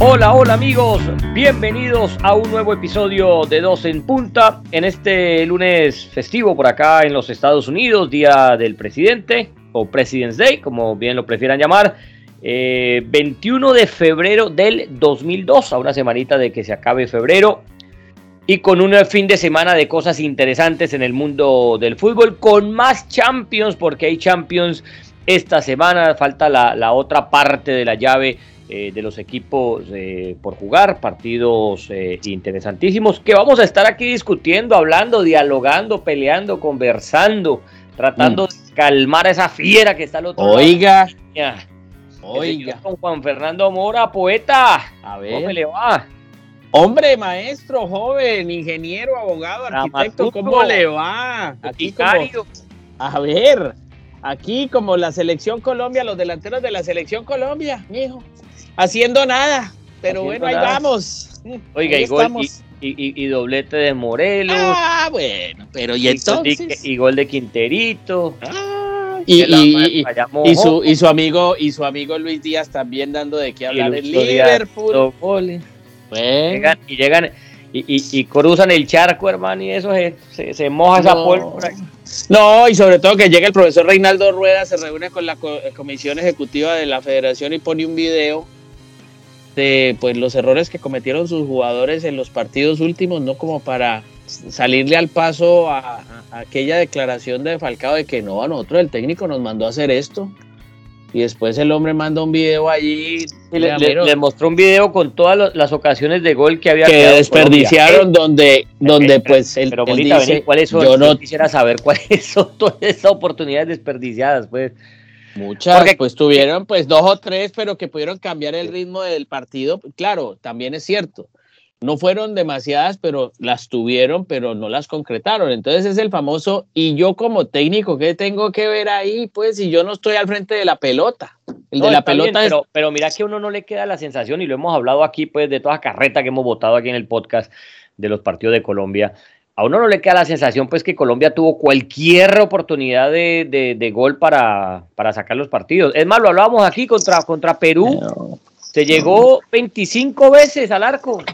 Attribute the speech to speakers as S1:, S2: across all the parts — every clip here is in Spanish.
S1: Hola, hola amigos, bienvenidos a un nuevo episodio de Dos en Punta. En este lunes festivo por acá en los Estados Unidos, Día del Presidente o President's Day, como bien lo prefieran llamar, 21 eh, de febrero del 2002, a una semanita de que se acabe febrero y con un fin de semana de cosas interesantes en el mundo del fútbol, con más Champions, porque hay Champions esta semana, falta la otra parte de la llave eh, de los equipos eh, por jugar, partidos eh, interesantísimos que vamos a estar aquí discutiendo, hablando, dialogando, peleando, conversando, tratando mm. de calmar a esa fiera que está al otro
S2: Oiga.
S1: lado. Oiga. Con Juan Fernando Mora, poeta.
S2: A ver. ¿Cómo le va? Hombre, maestro, joven, ingeniero, abogado, arquitecto, ¿cómo le va?
S1: Aquí
S2: a ver, aquí como la selección Colombia, los delanteros de la selección Colombia, mijo haciendo nada. Pero bueno, ahí vamos.
S1: Oiga, y, gol, y, doblete de Morelos.
S2: Ah, bueno, pero y, entonces.
S1: Y, gol de Quinterito.
S2: Ah, y, su, y su amigo y su amigo Luis Díaz también dando de qué hablar en Liverpool.
S1: Llegan, y llegan y, cruzan el charco, hermano, y eso se, se, moja esa pólvora.
S2: No, y sobre todo que llega el profesor Reinaldo Rueda, se reúne con la comisión ejecutiva de la federación y pone un video pues los errores que cometieron sus jugadores en los partidos últimos, no como para salirle al paso a, aquella declaración de Falcao de que no, a nosotros el técnico nos mandó a hacer esto. Y después el hombre manda un video allí.
S1: le, mostró un video con todas las ocasiones de gol que había.
S2: Que desperdiciaron, donde, donde pues
S1: él, pero dice, ¿cuáles son? Yo no quisiera saber cuáles son todas esas oportunidades desperdiciadas, pues.
S2: Muchas, pues tuvieron pues dos o tres, pero que pudieron cambiar el ritmo del partido. Claro, también es cierto. No fueron demasiadas, pero las tuvieron, pero no las concretaron. Entonces es el famoso, y yo como técnico, ¿qué tengo que ver ahí? Pues si yo no estoy al frente de la pelota.
S1: El de la pelota pero, pero mira que a uno no le queda la sensación, y lo hemos hablado aquí, pues, de toda carreta que hemos votado aquí en el podcast de los partidos de Colombia a uno no le queda la sensación pues que Colombia tuvo cualquier oportunidad de, gol para, para, sacar los partidos. Es más, lo hablábamos aquí contra, contra Perú. Se llegó 25 veces al arco.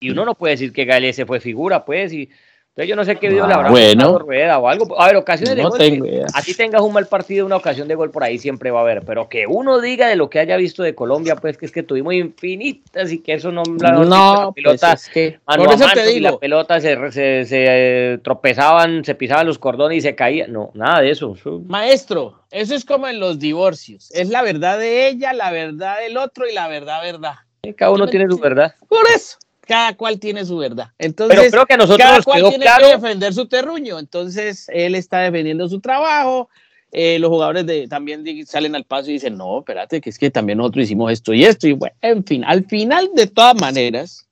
S1: Y uno no puede decir que Gale se fue figura, pues, y entonces yo no sé qué video le habrá
S2: bueno,
S1: rueda o algo. A ver, ocasiones de gol. A ti tengas un mal partido, una ocasión de gol por ahí siempre va a haber. Pero que uno diga de lo que haya visto de Colombia, pues que es que tuvimos infinitas y que eso no.
S2: La, no, pues pelota, que,
S1: por eso te digo. la pelota se, se, se, eh, tropezaban, se pisaban los cordones y se caía. No, nada de eso.
S2: Maestro, eso es como en los divorcios. Es la verdad de ella, la verdad del otro y la verdad, verdad.
S1: Cada uno tiene su verdad.
S2: Por eso cada cual tiene su verdad. Entonces,
S1: creo que nosotros
S2: cada cual tiene que defender su terruño. Entonces, él está defendiendo su trabajo. Eh, los jugadores de, también salen al paso y dicen, no, espérate, que es que también nosotros hicimos esto y esto. Y bueno, en fin, al final, de todas maneras,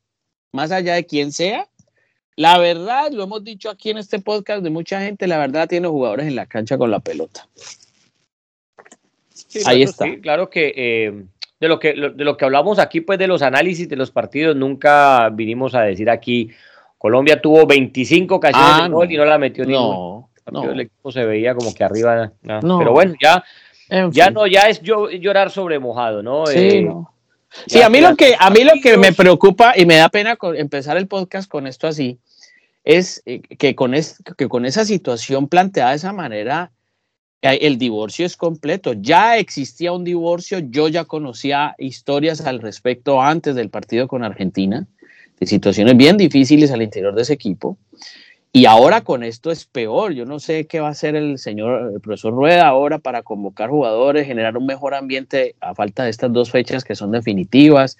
S2: más allá de quién sea, la verdad, lo hemos dicho aquí en este podcast de mucha gente, la verdad tiene jugadores en la cancha con la pelota.
S1: Ahí está. claro que eh, de lo que, de lo que hablamos aquí, pues de los análisis de los partidos, nunca vinimos a decir aquí, Colombia tuvo 25 ocasiones ah, de gol y no la metió no, no. El equipo se veía como que arriba, pero bueno, ya, ya no, ya es llorar sobre mojado, ¿no?
S2: Sí, eh, sí a mí lo que, a mí lo que me preocupa y me da pena empezar el podcast con esto así, es eh, que con, es, que con esa situación planteada de esa manera, el divorcio es completo. Ya existía un divorcio, yo ya conocía historias al respecto antes del partido con Argentina, de situaciones bien difíciles al interior de ese equipo. Y ahora con esto es peor. Yo no sé qué va a hacer el señor el profesor Rueda ahora para convocar jugadores, generar un mejor ambiente a falta de estas dos fechas que son definitivas.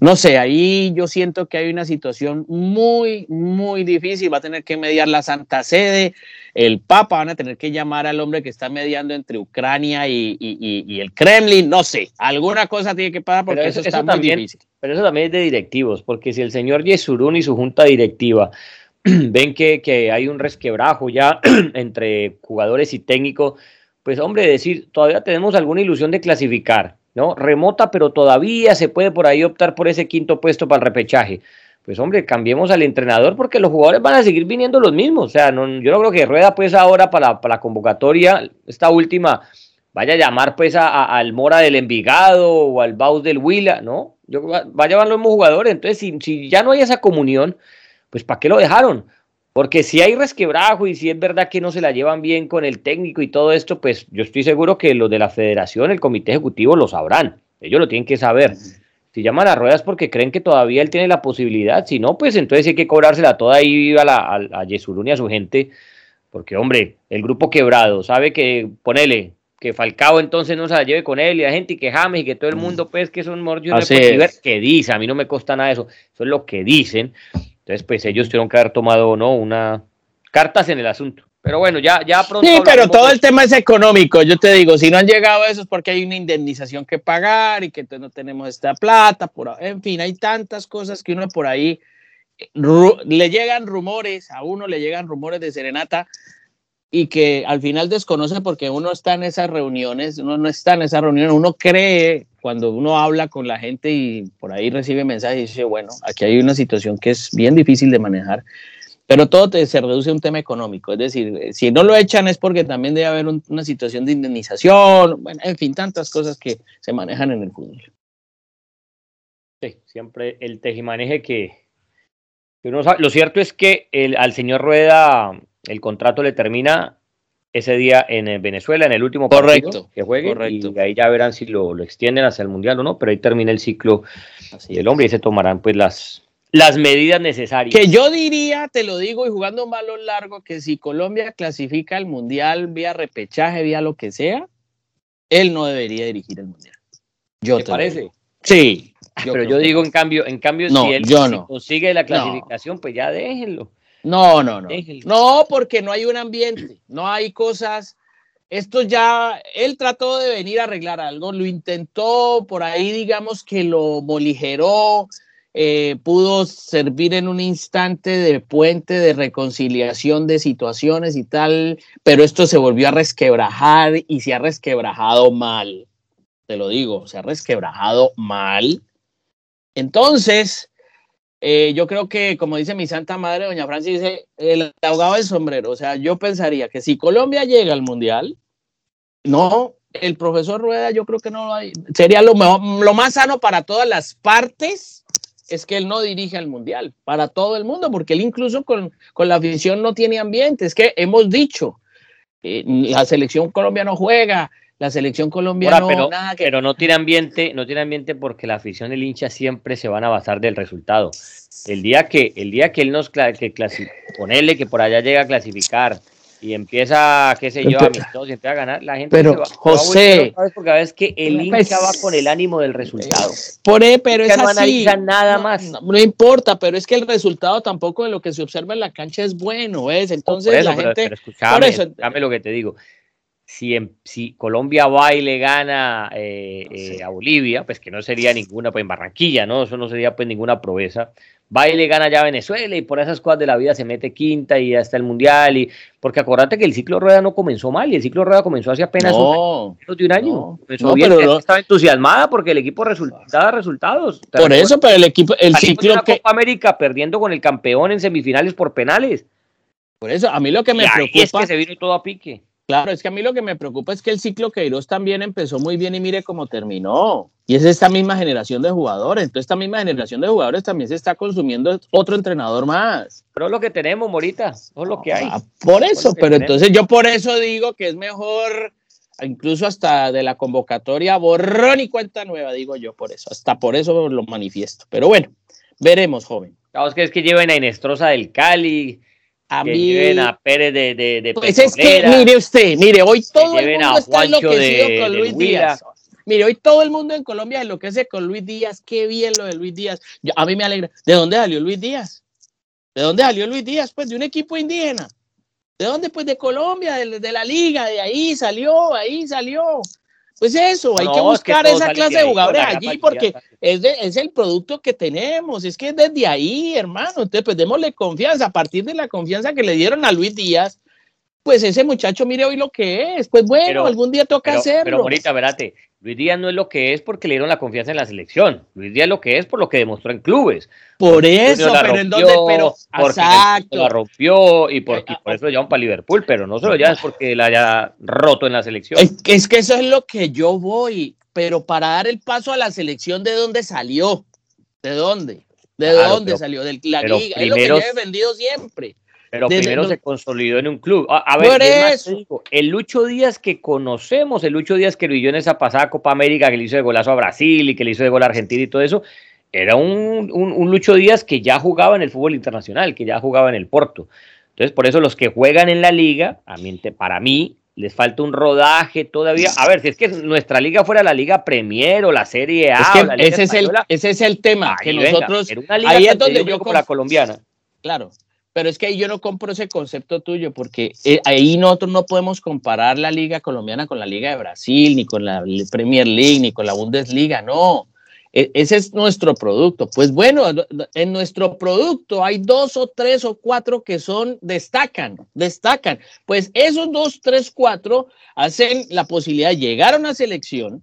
S2: No sé, ahí yo siento que hay una situación muy, muy difícil. Va a tener que mediar la Santa Sede, el Papa, van a tener que llamar al hombre que está mediando entre Ucrania y, el Kremlin. No sé, alguna cosa tiene que pasar porque eso, está muy difícil.
S1: Pero eso también es de directivos, porque si el señor Yesurún y su junta directiva ven que, que hay un resquebrajo ya entre jugadores y técnicos, pues hombre, decir, todavía tenemos alguna ilusión de clasificar, ¿no? Remota, pero todavía se puede por ahí optar por ese quinto puesto para el repechaje. Pues hombre, cambiemos al entrenador porque los jugadores van a seguir viniendo los mismos. O sea, no, yo no creo que Rueda pues ahora para, para la convocatoria, esta última, vaya a llamar pues a, al Mora del Envigado o al Baus del Huila, ¿no? Yo, va, a llevar los mismos jugadores. Entonces, si, si ya no hay esa comunión, pues ¿para qué lo dejaron? Porque si hay resquebrajo y si es verdad que no se la llevan bien con el técnico y todo esto, pues yo estoy seguro que los de la federación, el comité ejecutivo lo sabrán. Ellos lo tienen que saber. Si llaman a ruedas porque creen que todavía él tiene la posibilidad, si no, pues entonces hay que cobrársela toda ahí a, la, a, a Yesurún y a su gente. Porque, hombre, el grupo quebrado, sabe que, ponele, que Falcao entonces no se la lleve con él y la gente y que James y que todo el mundo pues que son mordidos que dice, a mí no me consta nada de eso, eso es lo que dicen. Entonces, pues ellos tuvieron que haber tomado, ¿no? Una cartas en el asunto. Pero bueno, ya, ya pronto.
S2: Sí, pero todo el tema es económico. Yo te digo, si no han llegado a eso es porque hay una indemnización que pagar y que entonces no tenemos esta plata. Por, en fin, hay tantas cosas que uno por ahí le llegan rumores, a uno le llegan rumores de serenata y que al final desconoce porque uno está en esas reuniones, uno no está en esas reuniones, uno cree cuando uno habla con la gente y por ahí recibe mensajes y dice, bueno, aquí hay una situación que es bien difícil de manejar, pero todo se reduce a un tema económico, es decir, si no lo echan es porque también debe haber una situación de indemnización, bueno, en fin, tantas cosas que se manejan en el fútbol.
S1: Sí, siempre el tejimaneje que uno sabe. Lo cierto es que el, al señor Rueda el contrato le termina ese día en eh, Venezuela, en el último
S2: correcto,
S1: que juegue, correcto. y ahí ya verán si lo, lo, extienden hacia el Mundial o no, pero ahí termina el ciclo Así del hombre y se tomarán pues las, las medidas necesarias.
S2: Que yo diría, te lo digo, y jugando un balón largo, que si Colombia clasifica al Mundial vía repechaje, vía lo que sea, él no debería dirigir el Mundial.
S1: Yo ¿Te, parece?
S2: Sí.
S1: pero yo digo, en cambio, en cambio si él consigue la clasificación, pues ya déjenlo.
S2: No, no, no. No, porque no hay un ambiente, no hay cosas. Esto ya, él trató de venir a arreglar algo, lo intentó, por ahí digamos que lo moligeró, eh, pudo servir en un instante de puente de reconciliación de situaciones y tal, pero esto se volvió a resquebrajar y se ha resquebrajado mal. Te lo digo, se ha resquebrajado mal. Entonces, eh, yo creo que, como dice mi santa madre, doña Francis, el ahogado del sombrero. O sea, yo pensaría que si Colombia llega al Mundial, no, el profesor Rueda yo creo que no hay, sería lo, mejor, lo más sano para todas las partes es que él no dirige al Mundial, para todo el mundo, porque él incluso con, con la afición no tiene ambiente. Es que hemos dicho, eh, la selección colombiana no juega, la selección colombiana
S1: pero, pero no tiene ambiente, no tiene ambiente porque la afición y el hincha siempre se van a basar del resultado. El día que, el día que él nos que ponerle que por allá llega a clasificar y empieza, qué sé yo, a y empieza a ganar, la gente
S2: pero, se va, José,
S1: a porque a veces que el pues, hincha va con el ánimo del resultado.
S2: Por pero es así.
S1: No nada más.
S2: No, importa, pero es que el resultado tampoco de lo que se observa en la cancha es bueno, ¿ves? Entonces la gente.
S1: por eso, lo que te digo si, si Colombia va y le gana eh, eh, a Bolivia, pues que no sería ninguna, pues en Barranquilla, ¿no? Eso no sería pues ninguna proeza. Va y le gana ya a Venezuela y por esas cosas de la vida se mete quinta y hasta el Mundial. y Porque acuérdate que el ciclo Rueda no comenzó mal y el ciclo Rueda comenzó hace apenas un año, de un año. estaba entusiasmada porque el equipo daba resultados.
S2: Por eso, pero el equipo, el ciclo
S1: que... Copa América perdiendo con el campeón en semifinales por penales.
S2: Por eso, a mí lo que me preocupa...
S1: es que se vino todo a pique.
S2: Claro, es que a mí lo que me preocupa es que el ciclo Queiroz también empezó muy bien y mire cómo terminó. Y es esta misma generación de jugadores. Entonces, esta misma generación de jugadores también se está consumiendo otro entrenador más.
S1: Pero es lo que tenemos, Morita. es lo que hay. Ah,
S2: por eso, pero entonces yo por eso digo que es mejor, incluso hasta de la convocatoria, borrón y cuenta nueva, digo yo por eso. Hasta por eso lo manifiesto. Pero bueno, veremos, joven.
S1: Claro, que es que lleven a Inestrosa del Cali
S2: a mí.
S1: a Pérez de, de, de
S2: Pues es que, mire usted, mire, hoy todo el mundo está enloquecido con Luis Díaz. Mire, hoy todo el mundo en Colombia enloquece con Luis Díaz. Qué bien lo de Luis Díaz. a mí me alegra. ¿De dónde salió Luis Díaz? ¿De dónde salió Luis Díaz? Pues de un equipo indígena. ¿De dónde? Pues de Colombia, de, de la liga, de ahí salió, ahí salió. Pues eso, hay que buscar esa clase de jugadores allí porque es, es, el producto que tenemos, es que es desde ahí, hermano. Entonces, pues démosle confianza. A partir de la confianza que le dieron a Luis Díaz, pues ese muchacho mire hoy lo que es. Pues bueno, algún día toca hacerlo.
S1: Pero ahorita, verate, Luis Díaz no es lo que es porque le dieron la confianza en la selección. Luis Díaz es lo que es por lo que demostró en clubes.
S2: Por eso, pero en donde, pero
S1: exacto. La rompió y, por, por eso lo llevan para Liverpool, pero no se lo llevan porque la haya roto en la selección.
S2: Es que, es que eso es lo que yo voy. pero para dar el paso a la selección, ¿de dónde salió? ¿De dónde? ¿De dónde salió? De la liga. es lo que yo he defendido siempre.
S1: Pero primero se consolidó en un club. A, ver, el Lucho Díaz que conocemos, el Lucho Díaz que vivió en esa pasada Copa América, que le hizo de golazo a Brasil y que le hizo de gol a Argentina y todo eso, era un, un, Lucho Díaz que ya jugaba en el fútbol internacional, que ya jugaba en el Porto. Entonces, por eso los que juegan en la liga, para mí, les falta un rodaje todavía. A ver, si es que nuestra liga fuera la Liga Premier o la Serie A.
S2: ese, es el, ese es el tema, que nosotros. ahí es donde yo.
S1: Como la colombiana.
S2: Claro, pero es que ahí yo no compro ese concepto tuyo, porque eh, ahí nosotros no podemos comparar la liga colombiana con la liga de Brasil, ni con la Premier League, ni con la Bundesliga, no. E, ese es nuestro producto. Pues bueno, en nuestro producto hay dos o tres o cuatro que son, destacan, destacan. Pues esos dos, tres, cuatro hacen la posibilidad de llegar a una selección.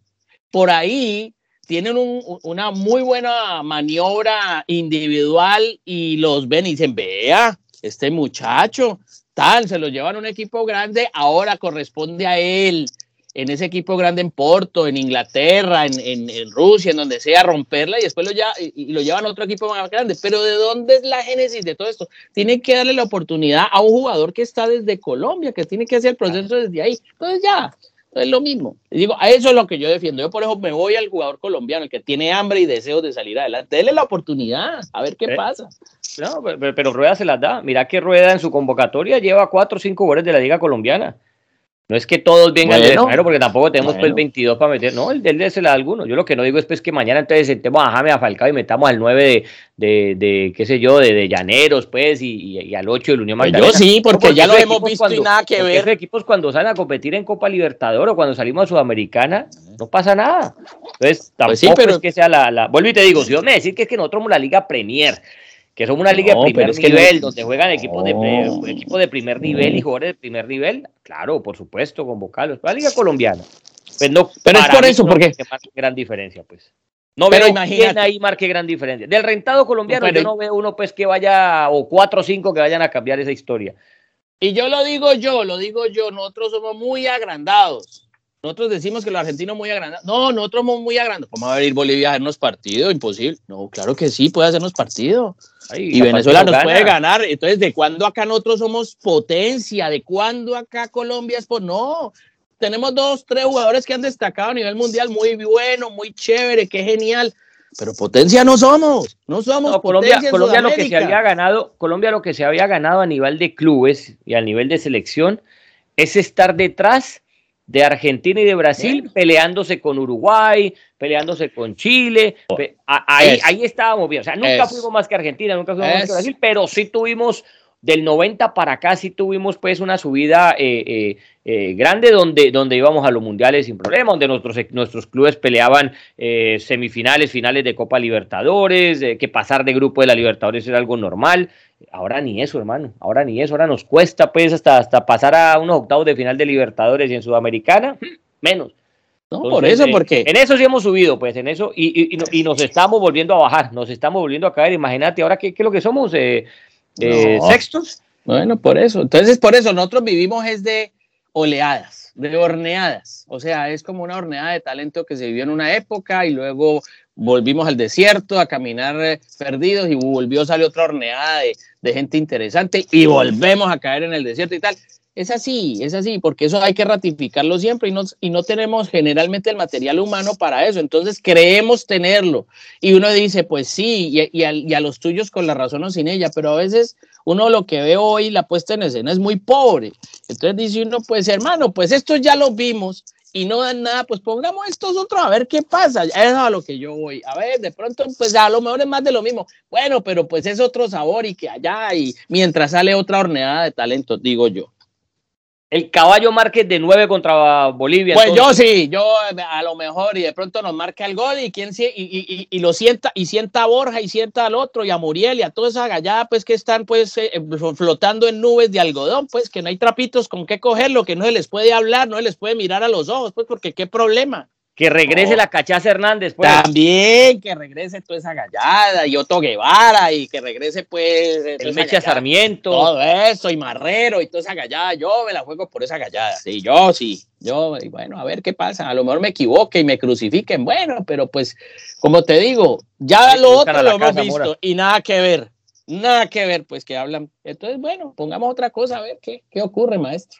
S2: Por ahí tienen una muy buena maniobra individual y los ven y dicen, vea, este muchacho, tal, se lo llevan a un equipo grande, ahora corresponde a él, en ese equipo grande en Porto, en Inglaterra, en, Rusia, en donde sea, romperla y después lo, ya, y, lo llevan a otro equipo más grande. Pero ¿de dónde es la génesis de todo esto? Tiene que darle la oportunidad a un jugador que está desde Colombia, que tiene que hacer el proceso desde ahí. Entonces ya, es lo mismo. digo, a eso es lo que yo defiendo. Yo por eso me voy al jugador colombiano, el que tiene hambre y deseos de salir adelante. Dele la oportunidad, a ver qué eh, pasa.
S1: No, pero, Rueda se las da. Mira que Rueda en su convocatoria lleva cuatro o cinco goles de la Liga Colombiana. No es que todos vengan del extranjero, porque tampoco tenemos pues el 22 para meter. No, el del de se la da alguno. Yo lo que no digo es pues que mañana entonces sentemos a Jaime a Falcao y metamos al 9 de, de, qué sé yo, de, de Llaneros, pues, y, y, al 8 del Unión
S2: pues Magdalena. Yo sí, porque, ya lo hemos visto y nada que ver. Esos
S1: equipos cuando salen a competir en Copa Libertadores o cuando salimos a Sudamericana, no pasa nada. Entonces, pues tampoco es que sea la, la... Vuelvo y te digo, si yo me decir que es que nosotros somos la Liga Premier, que somos una liga de primer nivel, donde juegan equipos, de, equipos de primer nivel y jugadores de primer nivel, claro, por supuesto, convocarlos. La liga colombiana. Pues no,
S2: pero es por eso, porque...
S1: gran diferencia, pues. No pero veo quién ahí marque gran diferencia. Del rentado colombiano yo no veo uno pues que vaya, o cuatro o cinco que vayan a cambiar esa historia.
S2: Y yo lo digo yo, lo digo yo, nosotros somos muy agrandados. Nosotros decimos que los argentinos muy agrandados. No, nosotros somos muy agrandados. ¿Cómo va a venir Bolivia a hacernos partido? Imposible. No, claro que sí, puede hacernos partido. y Venezuela nos puede ganar. Entonces, ¿de cuándo acá nosotros somos potencia? ¿De cuándo acá Colombia es por.? No. Tenemos dos, tres jugadores que han destacado a nivel mundial muy bueno, muy chévere, qué genial. Pero potencia no somos, no somos
S1: Colombia, Colombia lo que se había ganado, Colombia lo que se había ganado a nivel de clubes y a nivel de selección es estar detrás de Argentina y de Brasil peleándose con Uruguay, peleándose con Chile. ahí, ahí estábamos bien. O sea, nunca fuimos más que Argentina, nunca fuimos más que Brasil, pero sí tuvimos del 90 para acá sí tuvimos pues una subida eh, eh, eh, grande donde, donde íbamos a los mundiales sin problema, donde nuestros, nuestros clubes peleaban semifinales, finales de Copa Libertadores, que pasar de grupo de la Libertadores era algo normal. Ahora ni eso, hermano, ahora ni eso, ahora nos cuesta pues hasta, hasta pasar a unos octavos de final de Libertadores y en Sudamericana, menos.
S2: No, por eso, porque...
S1: En eso sí hemos subido, pues, en eso, y, y, nos estamos volviendo a bajar, nos estamos volviendo a caer, imagínate, ahora qué, qué es lo que somos, eh, eh, sextos.
S2: Bueno, por eso. Entonces, por eso nosotros vivimos es de oleadas, de horneadas. O sea, es como una horneada de talento que se vivió en una época y luego volvimos al desierto a caminar eh, perdidos y volvió, salió otra horneada de, de gente interesante y volvemos a caer en el desierto y tal. Es así, es así, porque eso hay que ratificarlo siempre y no, y no tenemos generalmente el material humano para eso. Entonces creemos tenerlo. Y uno dice, pues sí, y, a, los tuyos con la razón o sin ella, pero a veces uno lo que ve hoy, la puesta en escena es muy pobre. Entonces dice uno, pues hermano, pues esto ya lo vimos y no dan nada, pues pongamos estos otros a ver qué pasa. Eso es a lo que yo voy. A ver, de pronto, pues a lo mejor es más de lo mismo. Bueno, pero pues es otro sabor y que allá y mientras sale otra horneada de talento, digo yo.
S1: El caballo Márquez de 9 contra Bolivia.
S2: Pues yo sí, yo a lo mejor y de pronto nos marca el gol y quién y, y, y, lo sienta y sienta a Borja y sienta al otro y a Muriel y a toda esa gallada pues que están pues eh, flotando en nubes de algodón, pues que no hay trapitos con qué cogerlo, que no se les puede hablar, no se les puede mirar a los ojos, pues porque qué problema.
S1: Que regrese la cachaza Hernández,
S2: pues. También que regrese toda esa gallada y Otto Guevara y que regrese pues
S1: el Mecha Sarmiento.
S2: Todo eso y Marrero y toda esa gallada. Yo me la juego por esa gallada. Sí, yo sí. Yo, y bueno, a ver qué pasa. A lo mejor me equivoque y me crucifiquen. Bueno, pero pues, como te digo, ya lo otro lo hemos visto y nada que ver. Nada que ver, pues que hablan. Entonces, bueno, pongamos otra cosa a ver qué, qué ocurre, maestro.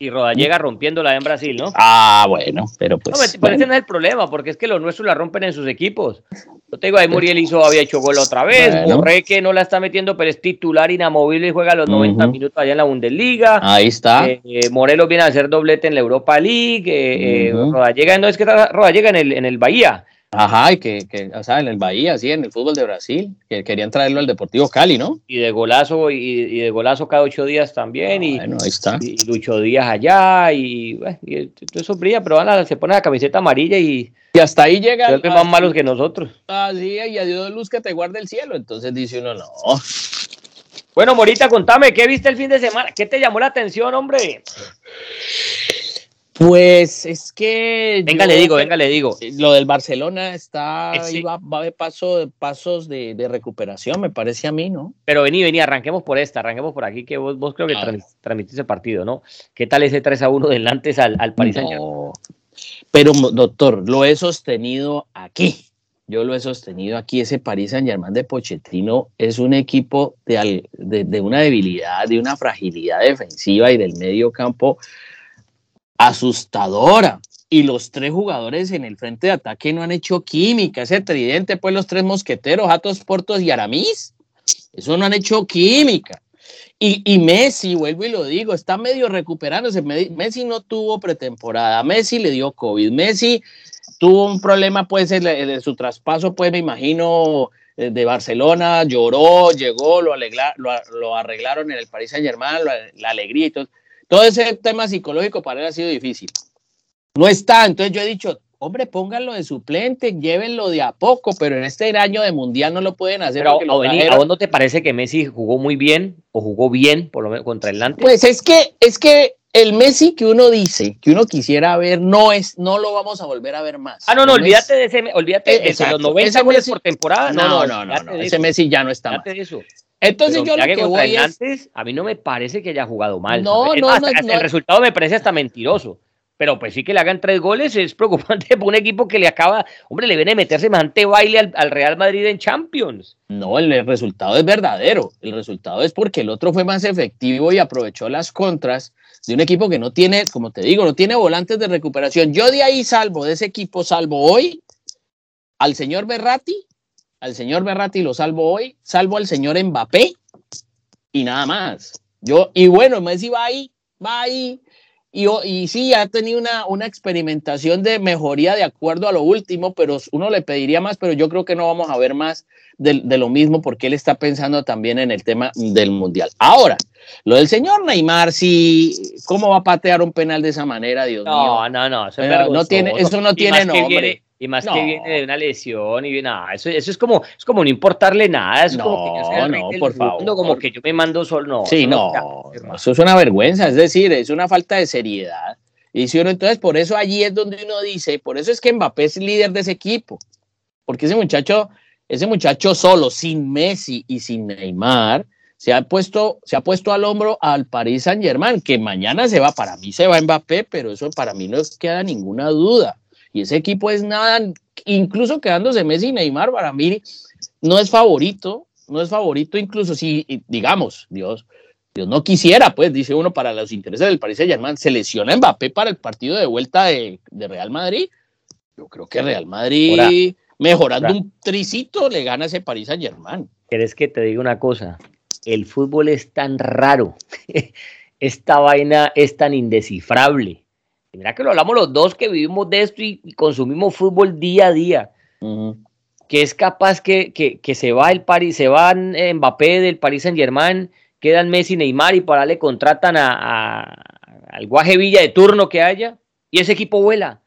S1: Y Rodallega rompiéndola en Brasil, ¿no?
S2: Ah, bueno, pero pues.
S1: No, pero ese no es el problema, porque es que los nuestros la rompen en sus equipos. Yo te digo, ahí Muriel hizo, había hecho gol otra vez. Bueno. que no la está metiendo, pero es titular inamovible y juega los 90 minutos allá en la Bundesliga.
S2: Ahí está.
S1: Eh, eh, Morelos viene a hacer doblete en la Europa League. Eh, Rodallega, no es que Rodallega en el, en el Bahía.
S2: Ajá, y que, que, o sea, en el Bahía, sí, en el fútbol de Brasil, que querían traerlo al Deportivo Cali, ¿no?
S1: Y de golazo, y, de golazo cada ocho días también, y,
S2: bueno, ahí está.
S1: y, Lucho Díaz allá, y, bueno, y todo eso brilla, pero van a, se pone la camiseta amarilla y...
S2: Y hasta ahí llega...
S1: Que más malos que nosotros.
S2: Ah, sí, y a Dios luz que te guarde el cielo, entonces dice uno, no.
S1: Bueno, Morita, contame, ¿qué viste el fin de semana? ¿Qué te llamó la atención, hombre?
S2: Pues es que.
S1: Venga, le digo, venga, le digo.
S2: Lo del Barcelona está. Va, va, a paso, pasos de, de, recuperación, me parece a mí, ¿no?
S1: Pero vení, vení, arranquemos por esta, arranquemos por aquí, que vos, vos creo que transmitiste el partido, ¿no? ¿Qué tal ese 3 a 1 del antes al, al Paris no.
S2: Pero, doctor, lo he sostenido aquí. Yo lo he sostenido aquí. Ese Paris Saint Germain de Pochettino es un equipo de, de, de una debilidad, de una fragilidad defensiva y del medio campo asustadora. Y los tres jugadores en el frente de ataque no han hecho química. Ese tridente, pues los tres mosqueteros, Atos, Portos y Aramis, eso no han hecho química. Y, y, Messi, vuelvo y lo digo, está medio recuperándose. Messi no tuvo pretemporada, Messi le dio COVID, Messi tuvo un problema, pues, en, su traspaso, pues, me imagino, eh, de Barcelona, lloró, llegó, lo, lo, arreglaron en el Paris Saint Germain, la alegría y todo. Todo ese tema psicológico para él ha sido difícil. No está, entonces yo he dicho, hombre, pónganlo de suplente, llévenlo de a poco, pero en este año de mundial no lo pueden hacer.
S1: Pero, ¿a, vos no te parece que Messi jugó muy bien o jugó bien por lo menos contra el Nantes?
S2: Pues es que, es que el Messi que uno dice, que uno quisiera ver, no es, no lo vamos a volver a ver más.
S1: Ah, no, no, olvídate de ese, olvídate de los 90 goles por temporada.
S2: No, no, no, no, ese Messi ya no está eso. Entonces yo lo que, voy es...
S1: a mí no me parece que haya jugado mal. No, no, no, El resultado me parece hasta mentiroso. Pero pues sí que le hagan tres goles es preocupante para un equipo que le acaba, hombre, le viene a meter semejante baile al, Real Madrid en Champions.
S2: No, el, resultado es verdadero. El resultado es porque el otro fue más efectivo y aprovechó las contras de un equipo que no tiene, como te digo, no tiene volantes de recuperación. Yo de ahí salvo, de ese equipo salvo hoy al señor Berratti al señor Berratti lo salvo hoy, salvo al señor Mbappé y nada más. Yo, y bueno, Messi va ahí, va ahí, y, y sí, ha tenido una, una experimentación de mejoría de acuerdo a lo último, pero uno le pediría más, pero yo creo que no vamos a ver más de, de, lo mismo porque él está pensando también en el tema del Mundial. Ahora, lo del señor Neymar, sí, ¿cómo va a patear un penal de esa manera, Dios
S1: mío?
S2: No,
S1: no, no,
S2: eso, no tiene, eso no tiene nombre.
S1: Y más que viene de una lesión y nada, eso, eso es como, es como no importarle nada, es como que
S2: no, por favor.
S1: como que yo me mando solo, no.
S2: Sí, no, eso es una vergüenza, es decir, es una falta de seriedad. Y si uno, entonces, por eso allí es donde uno dice, por eso es que Mbappé es líder de ese equipo, porque ese muchacho, ese muchacho solo, sin Messi y sin Neymar, se ha puesto, se ha puesto al hombro al Paris Saint Germain, que mañana se va, para mí se va Mbappé, pero eso para mí no queda ninguna duda. Y ese equipo es nada, incluso quedándose Messi y Neymar, para mí no es favorito, no es favorito, incluso si, digamos, Dios, Dios no quisiera, pues, dice uno, para los intereses del Paris Saint Germain, selecciona Mbappé para el partido de vuelta de, Real Madrid. Yo creo que Real Madrid, mejorando un tricito, le gana ese Paris Saint Germain.
S1: ¿Quieres que te diga una cosa? El fútbol es tan raro. Esta vaina es tan indescifrable mira que lo hablamos los dos que vivimos de esto y, consumimos fútbol día a día. Que es capaz que, que, se va el Paris, se van Mbappé del Paris Saint Germain, quedan Messi Neymar y para le contratan a, al Guaje Villa de turno que haya y ese equipo vuela.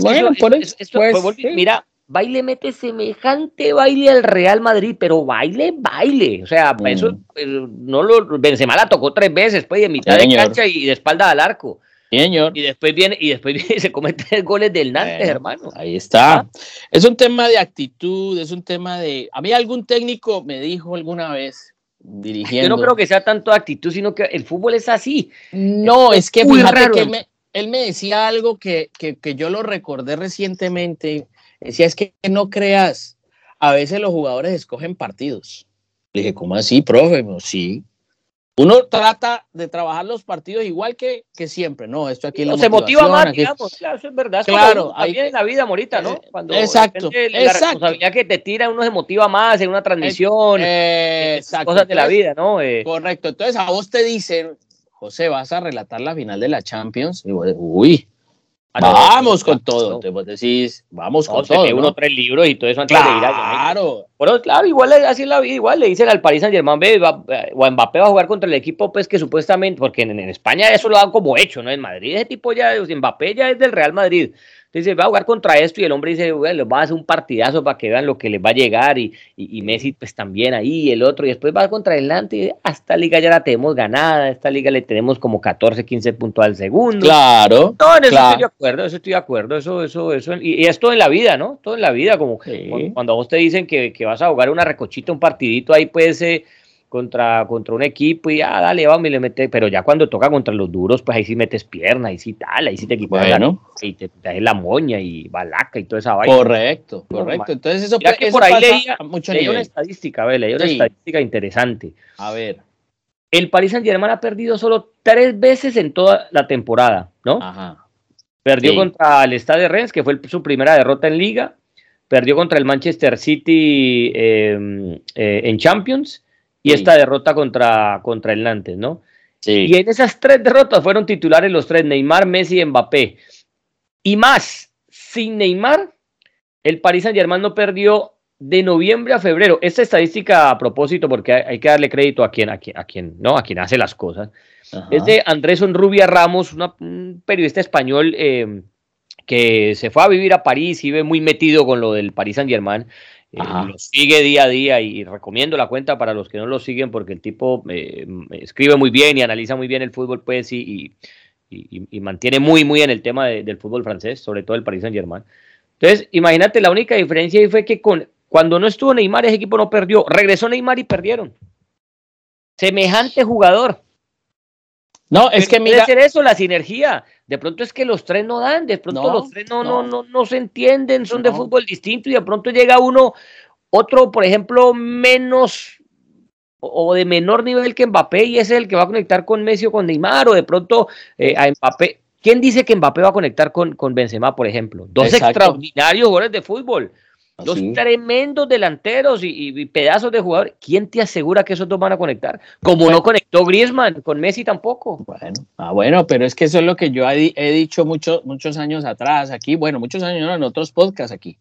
S1: bueno, por eso, pues, mira, baile mete semejante baile al Real Madrid, pero baile, baile. O sea, eso no lo Benzema la tocó tres veces, pues, de mitad de cancha y de espalda al arco.
S2: Señor.
S1: Y después viene, y después viene y se comete goles del Nantes, hermano.
S2: Ahí está. ¿Ah? Es un tema de actitud, es un tema de. A mí algún técnico me dijo alguna vez, dirigiendo.
S1: Yo no creo que sea tanto actitud, sino que el fútbol es así.
S2: No, es, que fíjate que él me, él me, decía algo que, que, que yo lo recordé recientemente. Decía, es que no creas, a veces los jugadores escogen partidos. Le dije, ¿cómo así, profe? sí, uno trata de trabajar los partidos igual que, que siempre, ¿no? Esto aquí
S1: la Se motiva más, digamos, claro, eso es verdad. claro, ahí en la vida, Morita, ¿no?
S2: Cuando exacto,
S1: la responsabilidad que te tira, uno se motiva más en una transmisión, exacto, cosas de la vida, ¿no?
S2: Eh, correcto, entonces a vos te dicen, José, vas a relatar la final de la Champions, y vos, uy, vamos con todo. te vos decís, vamos con todo.
S1: uno tres libros y todo eso antes
S2: claro. de ir Claro.
S1: Bueno, claro, igual así es la vida, igual le dicen al Paris Saint Germain, o Mbappé va a jugar contra el equipo, pues que supuestamente, porque en, en, España eso lo dan como hecho, ¿no? En Madrid ese tipo ya, Mbappé ya es del Real Madrid dice, va a jugar contra esto y el hombre dice, bueno, les va a hacer un partidazo para que vean lo que les va a llegar y, y, Messi pues también ahí, el otro, y después va contra adelante y a esta liga ya la tenemos ganada, a esta liga le tenemos como 14, 15 puntos al segundo.
S2: Claro.
S1: Todo en eso estoy de acuerdo, eso estoy de acuerdo, eso, eso, eso, y, y es todo en la vida, ¿no? Todo en la vida, como cuando, a vos te dicen que, que, vas a jugar una recochita, un partidito, ahí puede ser contra, contra un equipo y ya, dale, vamos y le metes, pero ya cuando toca contra los duros, pues ahí sí metes pierna, ahí sí tal, ahí sí te equipas
S2: bueno.
S1: y te, das la moña y balaca y toda esa vaina.
S2: Correcto, correcto. Entonces eso,
S1: Mira que por ahí leía, mucho leía una estadística, a ver, leía una estadística interesante.
S2: A ver.
S1: El Paris Saint Germain ha perdido solo tres veces en toda la temporada, ¿no?
S2: Ajá.
S1: Perdió contra el Stade Rennes, que fue su primera derrota en Liga. Perdió contra el Manchester City eh, eh, en Champions y esta derrota contra, contra el Nantes, ¿no?
S2: Sí.
S1: Y en esas tres derrotas fueron titulares los tres, Neymar, Messi y Mbappé. Y más, sin Neymar, el Paris Saint Germain no perdió de noviembre a febrero. Esta estadística a propósito, porque hay, que darle crédito a quien, a quien, a quien, ¿no? a quien hace las cosas. Es de Andrés Onrubia Ramos, un periodista español eh, que se fue a vivir a París y ve muy metido con lo del Paris Saint Germain. Eh, lo sigue día a día y, recomiendo la cuenta para los que no lo siguen porque el tipo eh, escribe muy bien y analiza muy bien el fútbol pues y, y, mantiene muy muy en el tema del fútbol francés, sobre todo el Paris Saint Germain. Entonces, imagínate, la única diferencia ahí fue que con, cuando no estuvo Neymar, ese equipo no perdió. Regresó Neymar y perdieron. Semejante jugador.
S2: No, es que mira.
S1: ser eso, la sinergia. De pronto es que los tres no dan, de pronto los tres no, no, no, no, se entienden, son de fútbol distinto y de pronto llega uno, otro, por ejemplo, menos o de menor nivel que Mbappé y es el que va a conectar con Messi o con Neymar o de pronto eh, a Mbappé. ¿Quién dice que Mbappé va a conectar con, con Benzema, por ejemplo? Dos extraordinarios jugadores de fútbol. Dos tremendos delanteros y, pedazos de jugadores. ¿Quién te asegura que esos dos van a conectar? Como no conectó Griezmann, con Messi tampoco.
S2: Bueno, ah, bueno, pero es que eso es lo que yo he, dicho muchos muchos años atrás aquí, bueno, muchos años en otros podcasts aquí.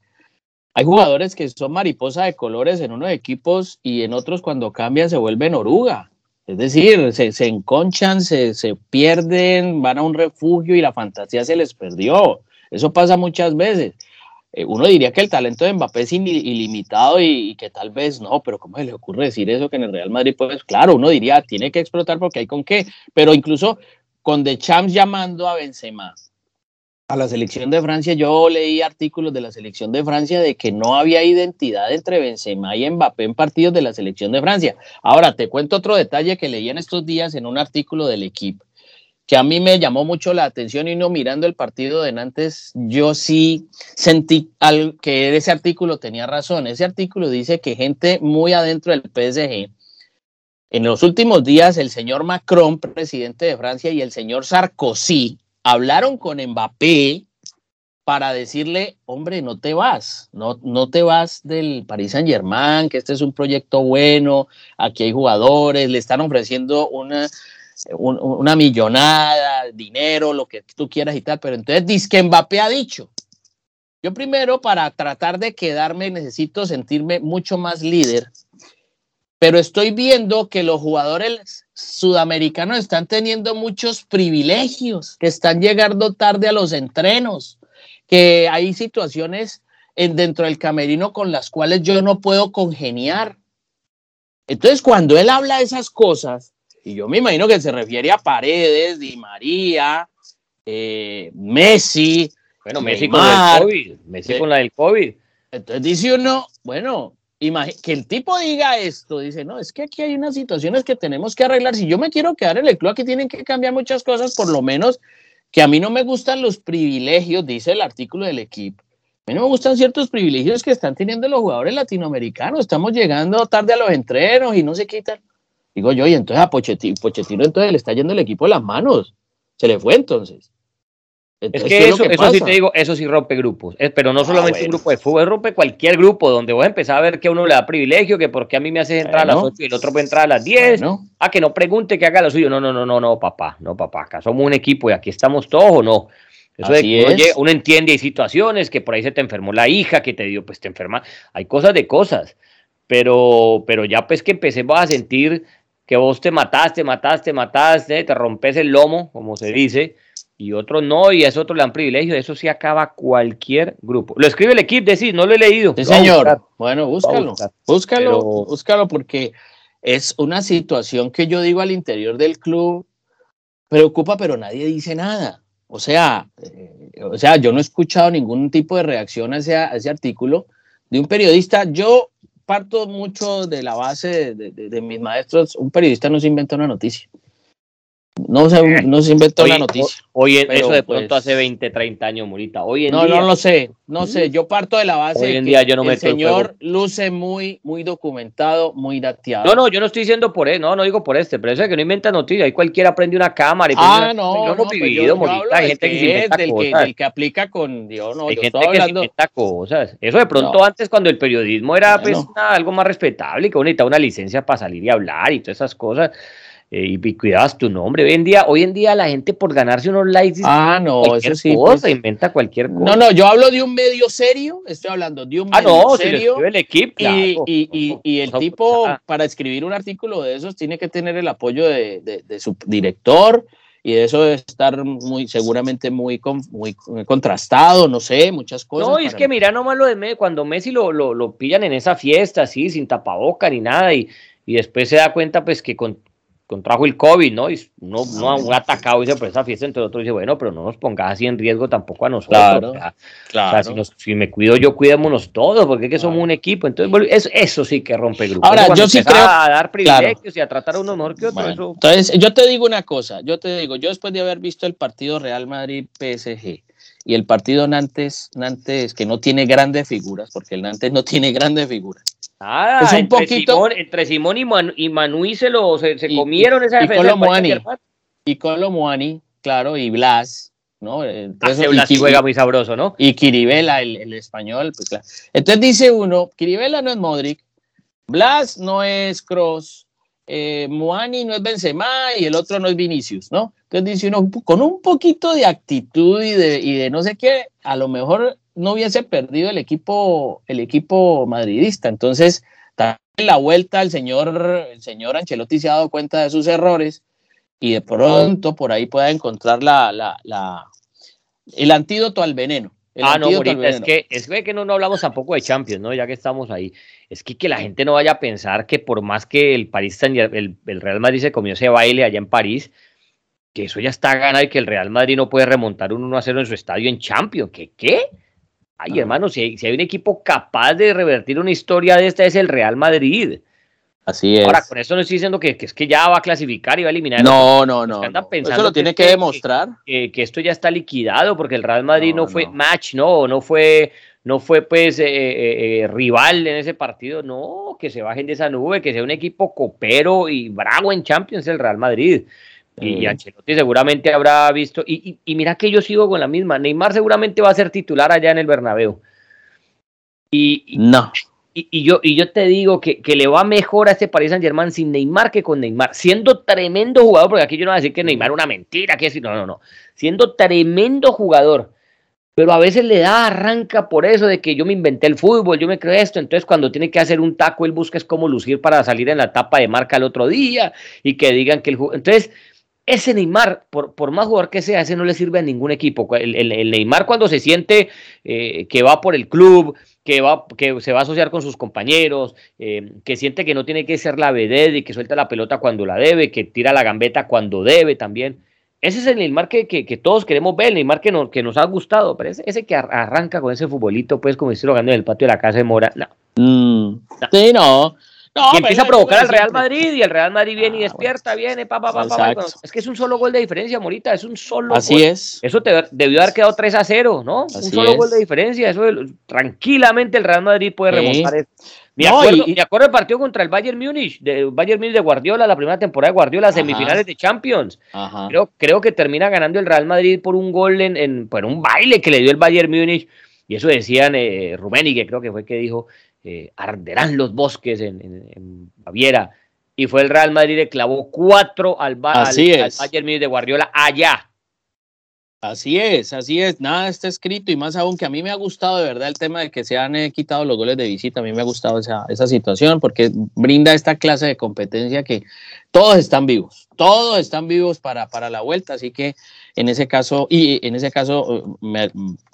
S2: Hay jugadores que son mariposa de colores en unos equipos y en otros cuando cambian se vuelven oruga. Es decir, se, se enconchan, se, se pierden, van a un refugio y la fantasía se les perdió. Eso pasa muchas veces. Eh, uno diría que el talento de Mbappé es ilimitado y, que tal vez no, pero ¿cómo se le ocurre decir eso que en el Real Madrid? Pues claro, uno diría, tiene que explotar porque hay con qué, pero incluso con The Champs llamando a Benzema a la selección de Francia, yo leí artículos de la selección de Francia de que no había identidad entre Benzema y Mbappé en partidos de la selección de Francia. Ahora, te cuento otro detalle que leí en estos días en un artículo del equipo que a mí me llamó mucho la atención y no mirando el partido de Nantes, yo sí sentí que ese artículo tenía razón. Ese artículo dice que gente muy adentro del PSG, en los últimos días el señor Macron, presidente de Francia, y el señor Sarkozy hablaron con Mbappé para decirle, hombre, no te vas, no, no te vas del Paris Saint Germain, que este es un proyecto bueno, aquí hay jugadores, le están ofreciendo una, una millonada, dinero, lo que tú quieras y tal, pero entonces dice que Mbappé ha dicho, yo primero para tratar de quedarme necesito sentirme mucho más líder, pero estoy viendo que los jugadores sudamericanos están teniendo muchos privilegios, que están llegando tarde a los entrenos, que hay situaciones en, dentro del camerino con las cuales yo no puedo congeniar. Entonces, cuando él habla de esas cosas, y yo me imagino que se refiere a Paredes, Di María, eh, Messi.
S1: Bueno, Messi con el COVID. Messi con la del COVID.
S2: Entonces dice uno, bueno, que el tipo diga esto, dice, no, es que aquí hay unas situaciones que tenemos que arreglar. Si yo me quiero quedar en el club, aquí tienen que cambiar muchas cosas, por lo menos que a mí no me gustan los privilegios, dice el artículo del equipo. A mí no me gustan ciertos privilegios que están teniendo los jugadores latinoamericanos. Estamos llegando tarde a los entrenos y no se quitan. Digo yo, y entonces a Pochettino, Pochettino entonces le está yendo el equipo a las manos. Se le fue entonces
S1: es que eso, eso sí te digo, eso sí rompe grupos. pero no ah, solamente un grupo de fútbol, rompe cualquier grupo donde voy a empezar a ver que uno le da privilegio, que porque a mí me haces entrar a las 8 y el otro puede entrar a las 10. A que no pregunte que haga lo suyo. No, no, no, no, no, papá, no, papá. Acá somos un equipo y aquí estamos todos o no. Eso de uno, entiende, hay situaciones que por ahí se te enfermó la hija, que te dio, pues te enferma. Hay cosas de cosas. Pero, pero ya pues que empecemos a sentir que vos te mataste, mataste, mataste, te rompes el lomo, como se dice y otros no, y a ese otro le dan privilegio, eso sí acaba cualquier grupo. Lo escribe el equipo, decís, no lo he leído.
S2: Sí, señor. Bueno, búscalo, búscalo, búscalo porque es una situación que yo digo al interior del club, preocupa, pero nadie dice nada. O sea, eh, o sea, yo no he escuchado ningún tipo de reacción hacia ese artículo de un periodista. Yo parto mucho de la base de mis maestros, un periodista no se inventa una noticia. No se, no se inventó la noticia.
S1: Hoy eso de pronto pues hace 20, 30 años, Murita. Hoy en
S2: no, no lo sé, no sé. Yo parto de la base hoy en día yo no el señor luce muy, muy documentado, muy dateado.
S1: No, no, yo no estoy diciendo por él, no, no digo por este, pero eso es que no inventa noticias. Ahí cualquiera prende una cámara y
S2: Ah, no, no, no, vivido, pues Hay gente que, se inventa del cosas. Que, del que aplica con Dios, no,
S1: Hay gente que se inventa cosas. Eso de pronto antes cuando el periodismo era pues algo más respetable, que uno necesitaba una licencia para salir y hablar y todas esas cosas eh, y, cuidabas tu nombre. Hoy en, día, hoy en día la gente por ganarse unos likes
S2: ah, no, eso sí,
S1: cosa, pues. inventa cualquier cosa.
S2: No, no, yo hablo de un medio serio, estoy hablando de un
S1: ah,
S2: medio
S1: no,
S2: serio.
S1: Si el equipo,
S2: y, y, y, el tipo, para escribir un artículo de esos, tiene que tener el apoyo de, de, su director y eso debe estar muy, seguramente muy, muy, contrastado, no sé, muchas cosas.
S1: No, y es que mira nomás lo de Messi, cuando Messi lo, lo, lo pillan en esa fiesta, así, sin tapaboca ni nada, y, y después se da cuenta pues que con, contrajo el COVID, ¿no? Y uno, no ha atacado y se esa fiesta, entonces otro dice, bueno, pero no nos pongas así en riesgo tampoco a nosotros. Claro, claro. O sea, si, me cuido yo, cuidémonos todos, porque es que somos un equipo. Entonces, eso, eso sí que rompe grupos.
S2: Ahora, yo sí creo...
S1: A dar privilegios y a tratar a uno mejor que otro.
S2: Entonces, yo te digo una cosa, yo te digo, yo después de haber visto el partido Real Madrid-PSG, y el partido Nantes, Nantes, que no tiene grandes figuras, porque el Nantes no tiene grandes figuras,
S1: Ah, es un entre poquito. Simón, entre Simón y, Man, y Manuí se, lo, se, se comieron esa
S2: y. Moani, y Moani, claro, y Blas, ¿no?
S1: Entonces, Blas y, juega muy sabroso, ¿no?
S2: Y Kiribela, el, el, español, pues claro. Entonces dice uno: Kiribela no es Modric, Blas no es Cross, eh, Moani no es Benzema y el otro no es Vinicius, ¿no? Entonces dice uno: con un poquito de actitud y de, y de no sé qué, a lo mejor no hubiese perdido el equipo, el equipo madridista. Entonces, en la vuelta el señor, el señor Ancelotti se ha dado cuenta de sus errores y de pronto por ahí pueda encontrar la, la, la el antídoto al veneno.
S1: ah, no, es que, es que no, no hablamos tampoco de Champions, ¿no? Ya que estamos ahí. Es que, que la gente no vaya a pensar que por más que el París el, el Real Madrid se comió ese baile allá en París, que eso ya está ganado y que el Real Madrid no puede remontar un 1 a 0 en su estadio en Champions. ¿Qué? ¿Qué? Ay, hermano, si hay, si hay, un equipo capaz de revertir una historia de esta es el Real Madrid.
S2: Así es.
S1: Ahora, con eso no estoy diciendo que, es que ya va a clasificar y va a eliminar.
S2: No, no, no. eso lo tiene que, demostrar.
S1: Que, esto ya está liquidado porque el Real Madrid no, fue match, no, no fue, no fue pues eh, eh, eh, rival en ese partido. No, que se bajen de esa nube, que sea un equipo copero y bravo en Champions el Real Madrid. Y Ancelotti seguramente habrá visto. Y, mira que yo sigo con la misma. Neymar seguramente va a ser titular allá en el Bernabéu. Y,
S2: no.
S1: Y, yo, y yo te digo que, le va mejor a este Paris Saint Germain sin Neymar que con Neymar. Siendo tremendo jugador, porque aquí yo no voy a decir que Neymar es una mentira, que no, no, no. Siendo tremendo jugador. Pero a veces le da arranca por eso de que yo me inventé el fútbol, yo me creo esto. Entonces, cuando tiene que hacer un taco, él busca es cómo lucir para salir en la tapa de marca el otro día y que digan que el Entonces, ese Neymar, por, por, más jugador que sea, ese no le sirve a ningún equipo. El, Neymar cuando se siente eh, que va por el club, que, va, que se va a asociar con sus compañeros, eh, que siente que no tiene que ser la vedette y que suelta la pelota cuando la debe, que tira la gambeta cuando debe también. ese es el Neymar que, que, todos queremos ver, el Neymar que nos, que nos ha gustado, pero ese, ese que arranca con ese futbolito, pues como si lo ganando en el patio de la casa de Mora, no.
S2: Mm. Sí, no.
S1: No, y empieza a provocar al Real Madrid y el Real Madrid viene y ah, despierta, viene, pa, pa, pa, pa, Es que es un solo gol de diferencia, Morita, es un solo
S2: Así es.
S1: Eso te, debió haber quedado 3 a 0, ¿no? un solo gol de diferencia. Eso tranquilamente el Real Madrid puede remontar eso. Me, acuerdo, y, acuerdo el partido contra el Bayern Múnich, de Bayern Múnich de Guardiola, la primera temporada de Guardiola, semifinales de Champions. Creo, creo que termina ganando el Real Madrid por un gol en, en por un baile que le dio el Bayern Múnich. Y eso decían eh, que creo que fue que dijo, eh, arderán los bosques en, Baviera. Y fue el Real Madrid que clavó cuatro al, Bayern Múnich de Guardiola allá.
S2: Así es, así es, nada está escrito y más aún que a mí me ha gustado de verdad el tema de que se han eh, quitado los goles de visita, a mí me ha gustado esa, esa situación porque brinda esta clase de competencia que todos están vivos, todos están vivos para, para la vuelta, así que en ese caso, y en ese caso,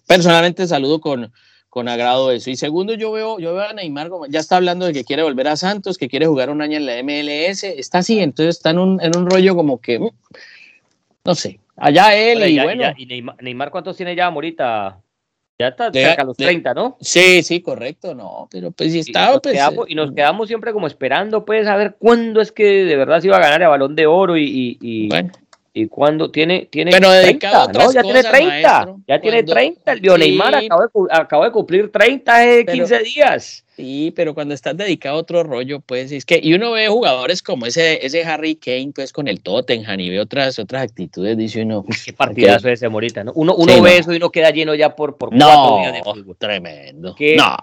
S2: personalmente saludo con, con agrado eso. Y segundo, yo veo, yo veo a Neymar ya está hablando de que quiere volver a Santos, que quiere jugar un año en la MLS, está así, entonces está en un, en un rollo como que, mm, no sé, allá él y, bueno.
S1: ¿Y Neymar, cuántos tiene ya, Morita? Ya está cerca de los 30, ¿no?
S2: Sí, sí, correcto, no, pero pues si está,
S1: pues, y nos, quedamos, siempre como esperando, pues, a ver cuándo es que de verdad se iba a ganar el Balón de Oro y, y, bueno. ¿Y cuando tiene, tiene
S2: Pero dedicado 30, ¿no?
S1: Ya tiene 30, ya tiene 30. El Neymar acabó de, cumplir 30 en 15 días.
S2: Sí, pero cuando estás dedicado a otro rollo, pues es que, y uno ve jugadores como ese, ese Harry Kane, pues con el Tottenham y ve otras, otras actitudes, dice uno.
S1: Qué partidazo ese Morita, ¿no? Uno, uno ve eso y uno queda lleno ya por, por
S2: cuatro días de fútbol. Tremendo. Qué no,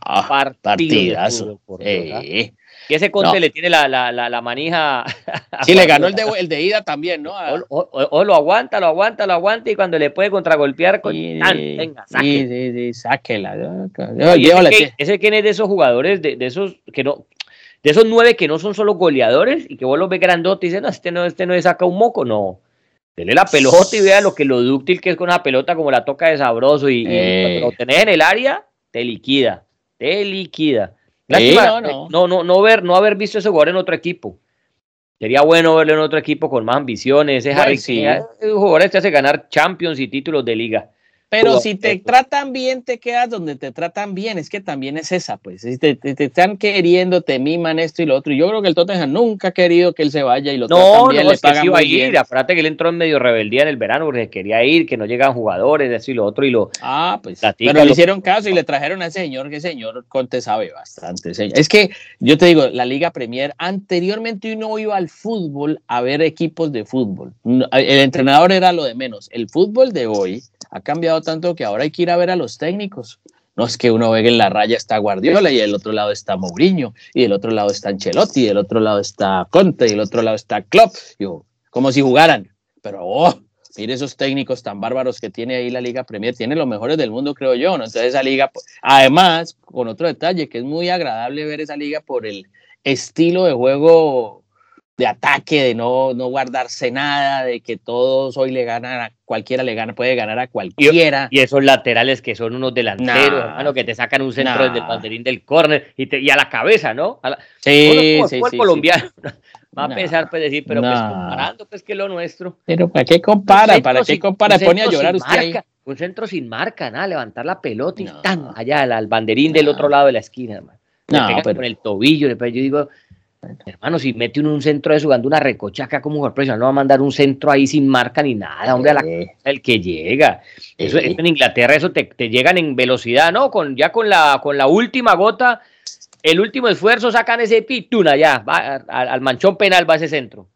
S2: partidazo.
S1: Y ese Conte le tiene la, la, la, manija.
S2: Sí, le ganó el de, el de ida también, ¿no?
S1: O, lo aguanta, lo aguanta, lo aguanta y cuando le puede contragolpear, con...
S2: sí, venga, Sí, sí, sí, sáquela.
S1: ese, ese quién es de esos jugadores, de, de, esos que no, de esos nueve que no son solo goleadores y que vos los ves grandote y dices, no, este no, este no es saca un moco, no. Dele la pelota y vea lo que lo dúctil que es con una pelota como la toca de sabroso y, cuando lo tenés en el área, te liquida, te liquida no, no. no, ver, no haber visto ese jugador en otro equipo. Sería bueno verlo en otro equipo con más ambiciones. Ese Harry, sí. jugador te hace ganar Champions y títulos de liga.
S2: Pero si te tratan bien, te quedas donde te tratan bien. Es que también es esa, pues. Te, te, están queriendo, te miman esto y lo otro. Y yo creo que el Tottenham nunca ha querido que él se vaya y lo
S1: no, bien, no, le es pagan que iba a ir. Acuérdate que él entró en medio rebeldía en el verano porque quería ir, que no llegaban jugadores, eso y lo otro. Y lo,
S2: ah, pues. pero le hicieron caso y le trajeron a ese señor, que señor Conte sabe bastante. Es que yo te digo, la Liga Premier, anteriormente uno iba al fútbol a ver equipos de fútbol. El entrenador era lo de menos. El fútbol de hoy ha cambiado tanto que ahora hay que ir a ver a los técnicos. No es que uno ve que en la raya está Guardiola y el otro lado está Mourinho y el otro lado está Ancelotti y el otro lado está Conte y el otro lado está Klopp. Yo, como si jugaran. Pero, oh, mire esos técnicos tan bárbaros que tiene ahí la Liga Premier. Tiene los mejores del mundo, creo yo. Entonces esa liga, además, con otro detalle, que es muy agradable ver esa liga por el estilo de juego de ataque, de no, no guardarse nada, de que todos hoy le ganan a cualquiera, le gana, puede ganar a cualquiera.
S1: Y, esos laterales que son unos delanteros, hermano, que te sacan un centro desde el banderín del córner y, y a la cabeza, ¿no?
S2: sí, sí, sí,
S1: colombiano. Va a pensar, pues decir, pero pues comparando, pues que lo nuestro.
S2: Pero ¿para qué compara? ¿Para qué compara? Pone a llorar usted ahí.
S1: Un centro sin marca, nada, levantar la pelota y tan allá al, banderín del otro lado de la esquina, hermano. No, pero... con el tobillo, yo digo, Hermano, si mete uno un centro de jugando una recochaca como jugador profesional, no va a mandar un centro ahí sin marca ni nada, hombre, a la el que llega. Eso, en Inglaterra eso te, llegan en velocidad, ¿no? Con, ya con la, con la última gota, el último esfuerzo, sacan ese pituna ya, va, al manchón penal va ese centro.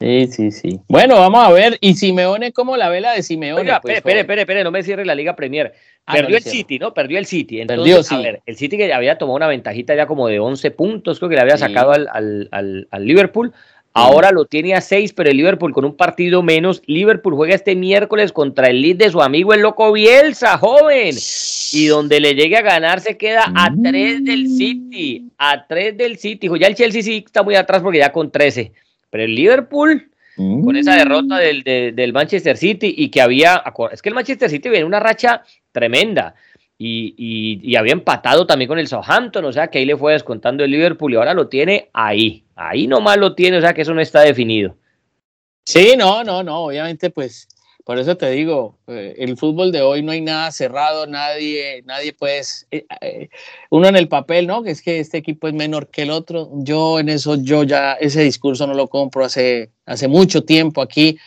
S2: Sí, sí, sí. Bueno, vamos a ver. Y Simeone, ¿cómo la vela de Simeone?
S1: Oiga, pues, espere, espere, espere, no me cierre la Liga Premier. Ah, Perdió el City, ¿no? Perdió el City. Entonces, a ver, el City que había tomado una ventajita ya como de 11 puntos, creo que le había sacado al, al, al, Liverpool. Ahora lo tiene a 6, pero el Liverpool con un partido menos. Liverpool juega este miércoles contra el lead de su amigo el Loco Bielsa, joven. Y donde le llegue a ganar se queda a 3 del City. A 3 del City. Ya el Chelsea sí está muy atrás porque ya con 13 pero el Liverpool, con esa derrota del, del, Manchester City y que había, es que el Manchester City viene una racha tremenda y, y, había empatado también con el Southampton, o sea que ahí le fue descontando el Liverpool y ahora lo tiene ahí, ahí nomás lo tiene, o sea que eso no está definido.
S2: Sí, no, no, no, obviamente pues por eso te digo, eh, el fútbol de hoy no hay nada cerrado, nadie, nadie puede, eh, eh, uno en el papel, ¿no? Que es que este equipo es menor que el otro. Yo en eso, yo ya ese discurso no lo compro hace, hace mucho tiempo aquí.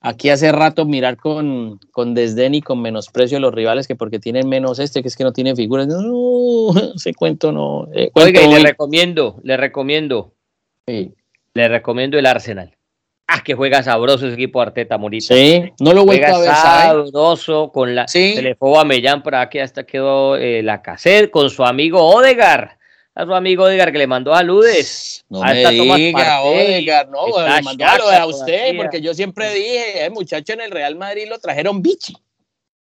S2: Aquí hace rato mirar con, con desdén y con menosprecio a los rivales que porque tienen menos este, que es que no tiene figuras. No, ese cuento no.
S1: Oiga, le recomiendo, le recomiendo. Le recomiendo el Arsenal. Ah, que juega sabroso ese equipo Arteta Morita.
S2: Sí, no lo vuelvo a ver.
S1: sabroso con la. Sí. Se le fue a Mellán por aquí hasta quedó eh, la cassette con su amigo Odegar. A su amigo Odegar que le mandó saludes.
S2: No me diga, Odegar, no, le mandó a usted, porque yo siempre dije, eh, muchacho, en el Real Madrid lo trajeron bichi.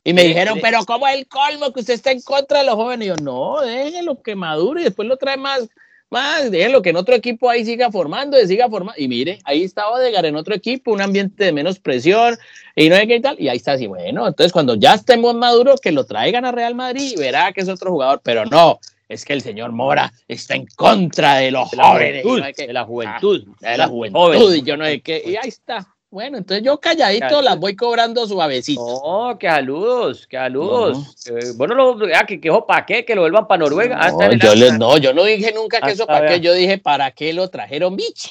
S2: Y me dijeron, pero ¿cómo es el colmo que usted está en contra de los jóvenes? Y yo, no, déjelo que madure y después lo trae más más, déjenlo que en otro equipo ahí siga formando, siga formando. Y mire, ahí está Odegar en otro equipo, un ambiente de menos presión, y no hay que tal. Y ahí está así, bueno, entonces cuando ya estemos maduros, que lo traigan a Real Madrid y verá que es otro jugador, pero no, es que el señor Mora está en contra de los jóvenes.
S1: de la juventud.
S2: Ah, de la juventud. Y yo no sé qué. Y ahí está. Bueno, entonces yo calladito las voy cobrando suavecito.
S1: No, que saludos, que saludos. Eh, bueno, lo, ah, que, que para qué, que lo vuelvan para Noruega.
S2: No, yo, no, yo no dije nunca que eso para qué, yo dije para qué lo trajeron biche.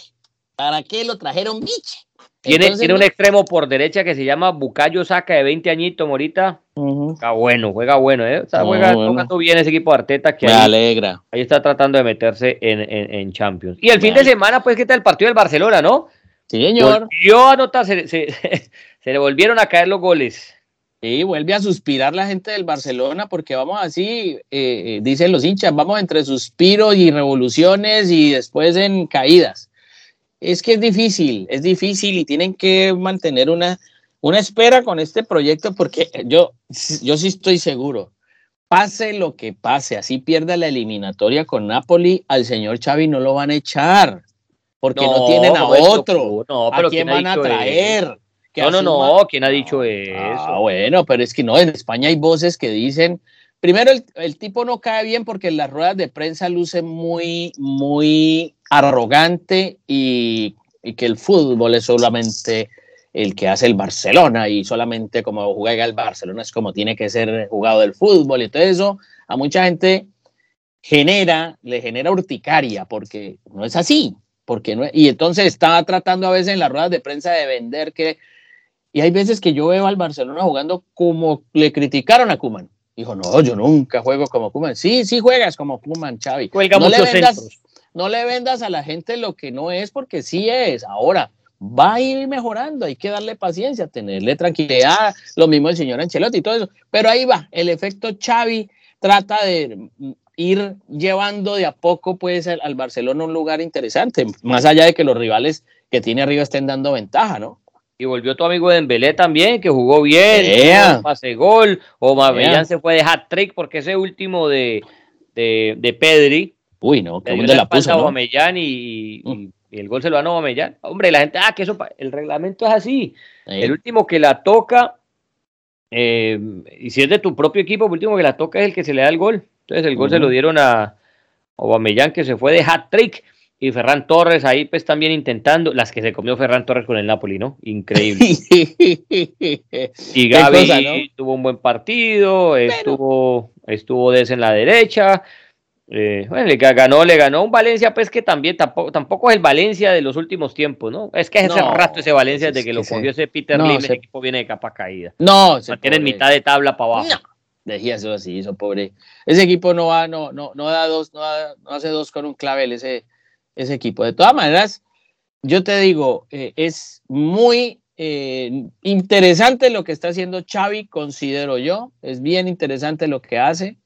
S2: ¿Para qué lo trajeron biche?
S1: Tiene, tiene un extremo por derecha que se llama Bucayo Saca de 20 añitos, Morita. Está bueno, juega bueno, ¿eh? juega jugando bien ese equipo de Arteta. Que
S2: Me alegra.
S1: Ahí está tratando de meterse en, en, Champions. Y el fin de semana, pues, ¿qué tal el partido del Barcelona, no?
S2: Señor.
S1: Volvió a anotar, se, se, le volvieron a caer los goles.
S2: Sí, vuelve a suspirar la gente del Barcelona porque vamos así, eh, eh, dicen los hinchas, vamos entre suspiros y revoluciones y después en caídas. Es que es difícil, es difícil y tienen que mantener una, una espera con este proyecto porque yo, yo sí estoy seguro, pase lo que pase, así pierda la eliminatoria con Napoli, al señor Xavi no lo van a echar porque no, tienen a otro. No, pero ¿A quién van a traer?
S1: No, no, no, ¿quién ha dicho eso?
S2: Ah, bueno, pero es que no, en España hay voces que dicen, primero el, tipo no cae bien porque en las ruedas de prensa luce muy, muy arrogante y, y que el fútbol es solamente el que hace el Barcelona y solamente como juega el Barcelona es como tiene que ser jugado el fútbol y todo eso, a mucha gente genera, le genera urticaria porque no es así porque no, y entonces estaba tratando a veces en las ruedas de prensa de vender que, y hay veces que yo veo al Barcelona jugando como le criticaron a Kuman. Dijo, no, yo nunca juego como Kuman. Sí, sí juegas como Kuman, Xavi. no le, vendas, no le vendas a la gente lo que no es porque sí es. Ahora, va a ir mejorando, hay que darle paciencia, tenerle tranquilidad, lo mismo el señor Ancelotti y todo eso. Pero ahí va, el efecto Xavi trata de ir llevando de a poco pues al, Barcelona a un lugar interesante, más allá de que los rivales que tiene arriba estén dando ventaja, ¿no?
S1: Y volvió tu amigo Dembélé también, que jugó bien, pase gol, o Mabellán se fue de hat-trick porque ese último de, de, Pedri.
S2: Uy, no, que de la puso,
S1: ¿no? Y, el gol se lo ganó Mabellán. Hombre, la gente, ah, que eso, el reglamento es así. El último que la toca, eh, y si es de tu propio equipo, el último que la toca es el que se le da el gol. Entonces el gol se lo dieron a Aubameyang que se fue de hat-trick y Ferran Torres ahí pues también intentando, las que se comió Ferran Torres con el Napoli, ¿no? Increíble. y Gaby tuvo un buen partido, estuvo, estuvo Des en la derecha. Eh, bueno, le ganó, le ganó un Valencia, pues que también tampoco, tampoco es el Valencia de los últimos tiempos, ¿no? Es que es ese rato ese Valencia desde que, lo cogió ese Peter Lim, el equipo viene de capa caída.
S2: No,
S1: se tiene mitad de tabla para abajo.
S2: Decía eso así, eso pobre. Ese equipo no va, no, no, no da dos, no, hace dos con un clavel ese, ese equipo. De todas maneras, yo te digo, eh, es muy eh, interesante lo que está haciendo Xavi, considero yo. Es bien interesante lo que hace.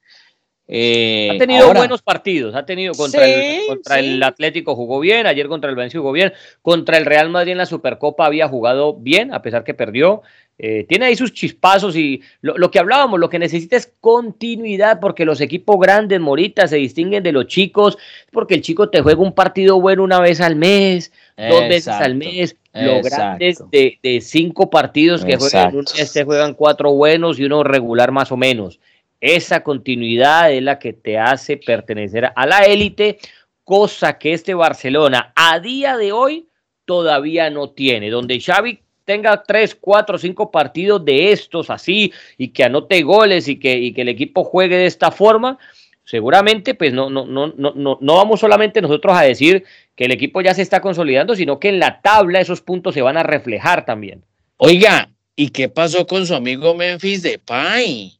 S1: Eh, ha tenido buenos partidos, ha tenido contra, el, contra el Atlético jugó bien, ayer contra el Valencia jugó bien, contra el Real Madrid en la Supercopa había jugado bien, a pesar que perdió. Eh, tiene ahí sus chispazos y lo, que hablábamos, lo que necesita es continuidad porque los equipos grandes, Morita, se distinguen de los chicos, porque el chico te juega un partido bueno una vez al mes, dos veces al mes, los grandes de, de, cinco partidos que juegan un mes te juegan cuatro buenos y uno regular más o menos. Esa continuidad es la que te hace pertenecer a la élite, cosa que este Barcelona a día de hoy todavía no tiene, donde Xavi tenga tres, cuatro, cinco partidos de estos así y que anote goles y que, y que el equipo juegue de esta forma, seguramente pues no, no, no, no, no vamos solamente nosotros a decir que el equipo ya se está consolidando, sino que en la tabla esos puntos se van a reflejar también.
S2: Oiga, ¿y qué pasó con su amigo Memphis Depay?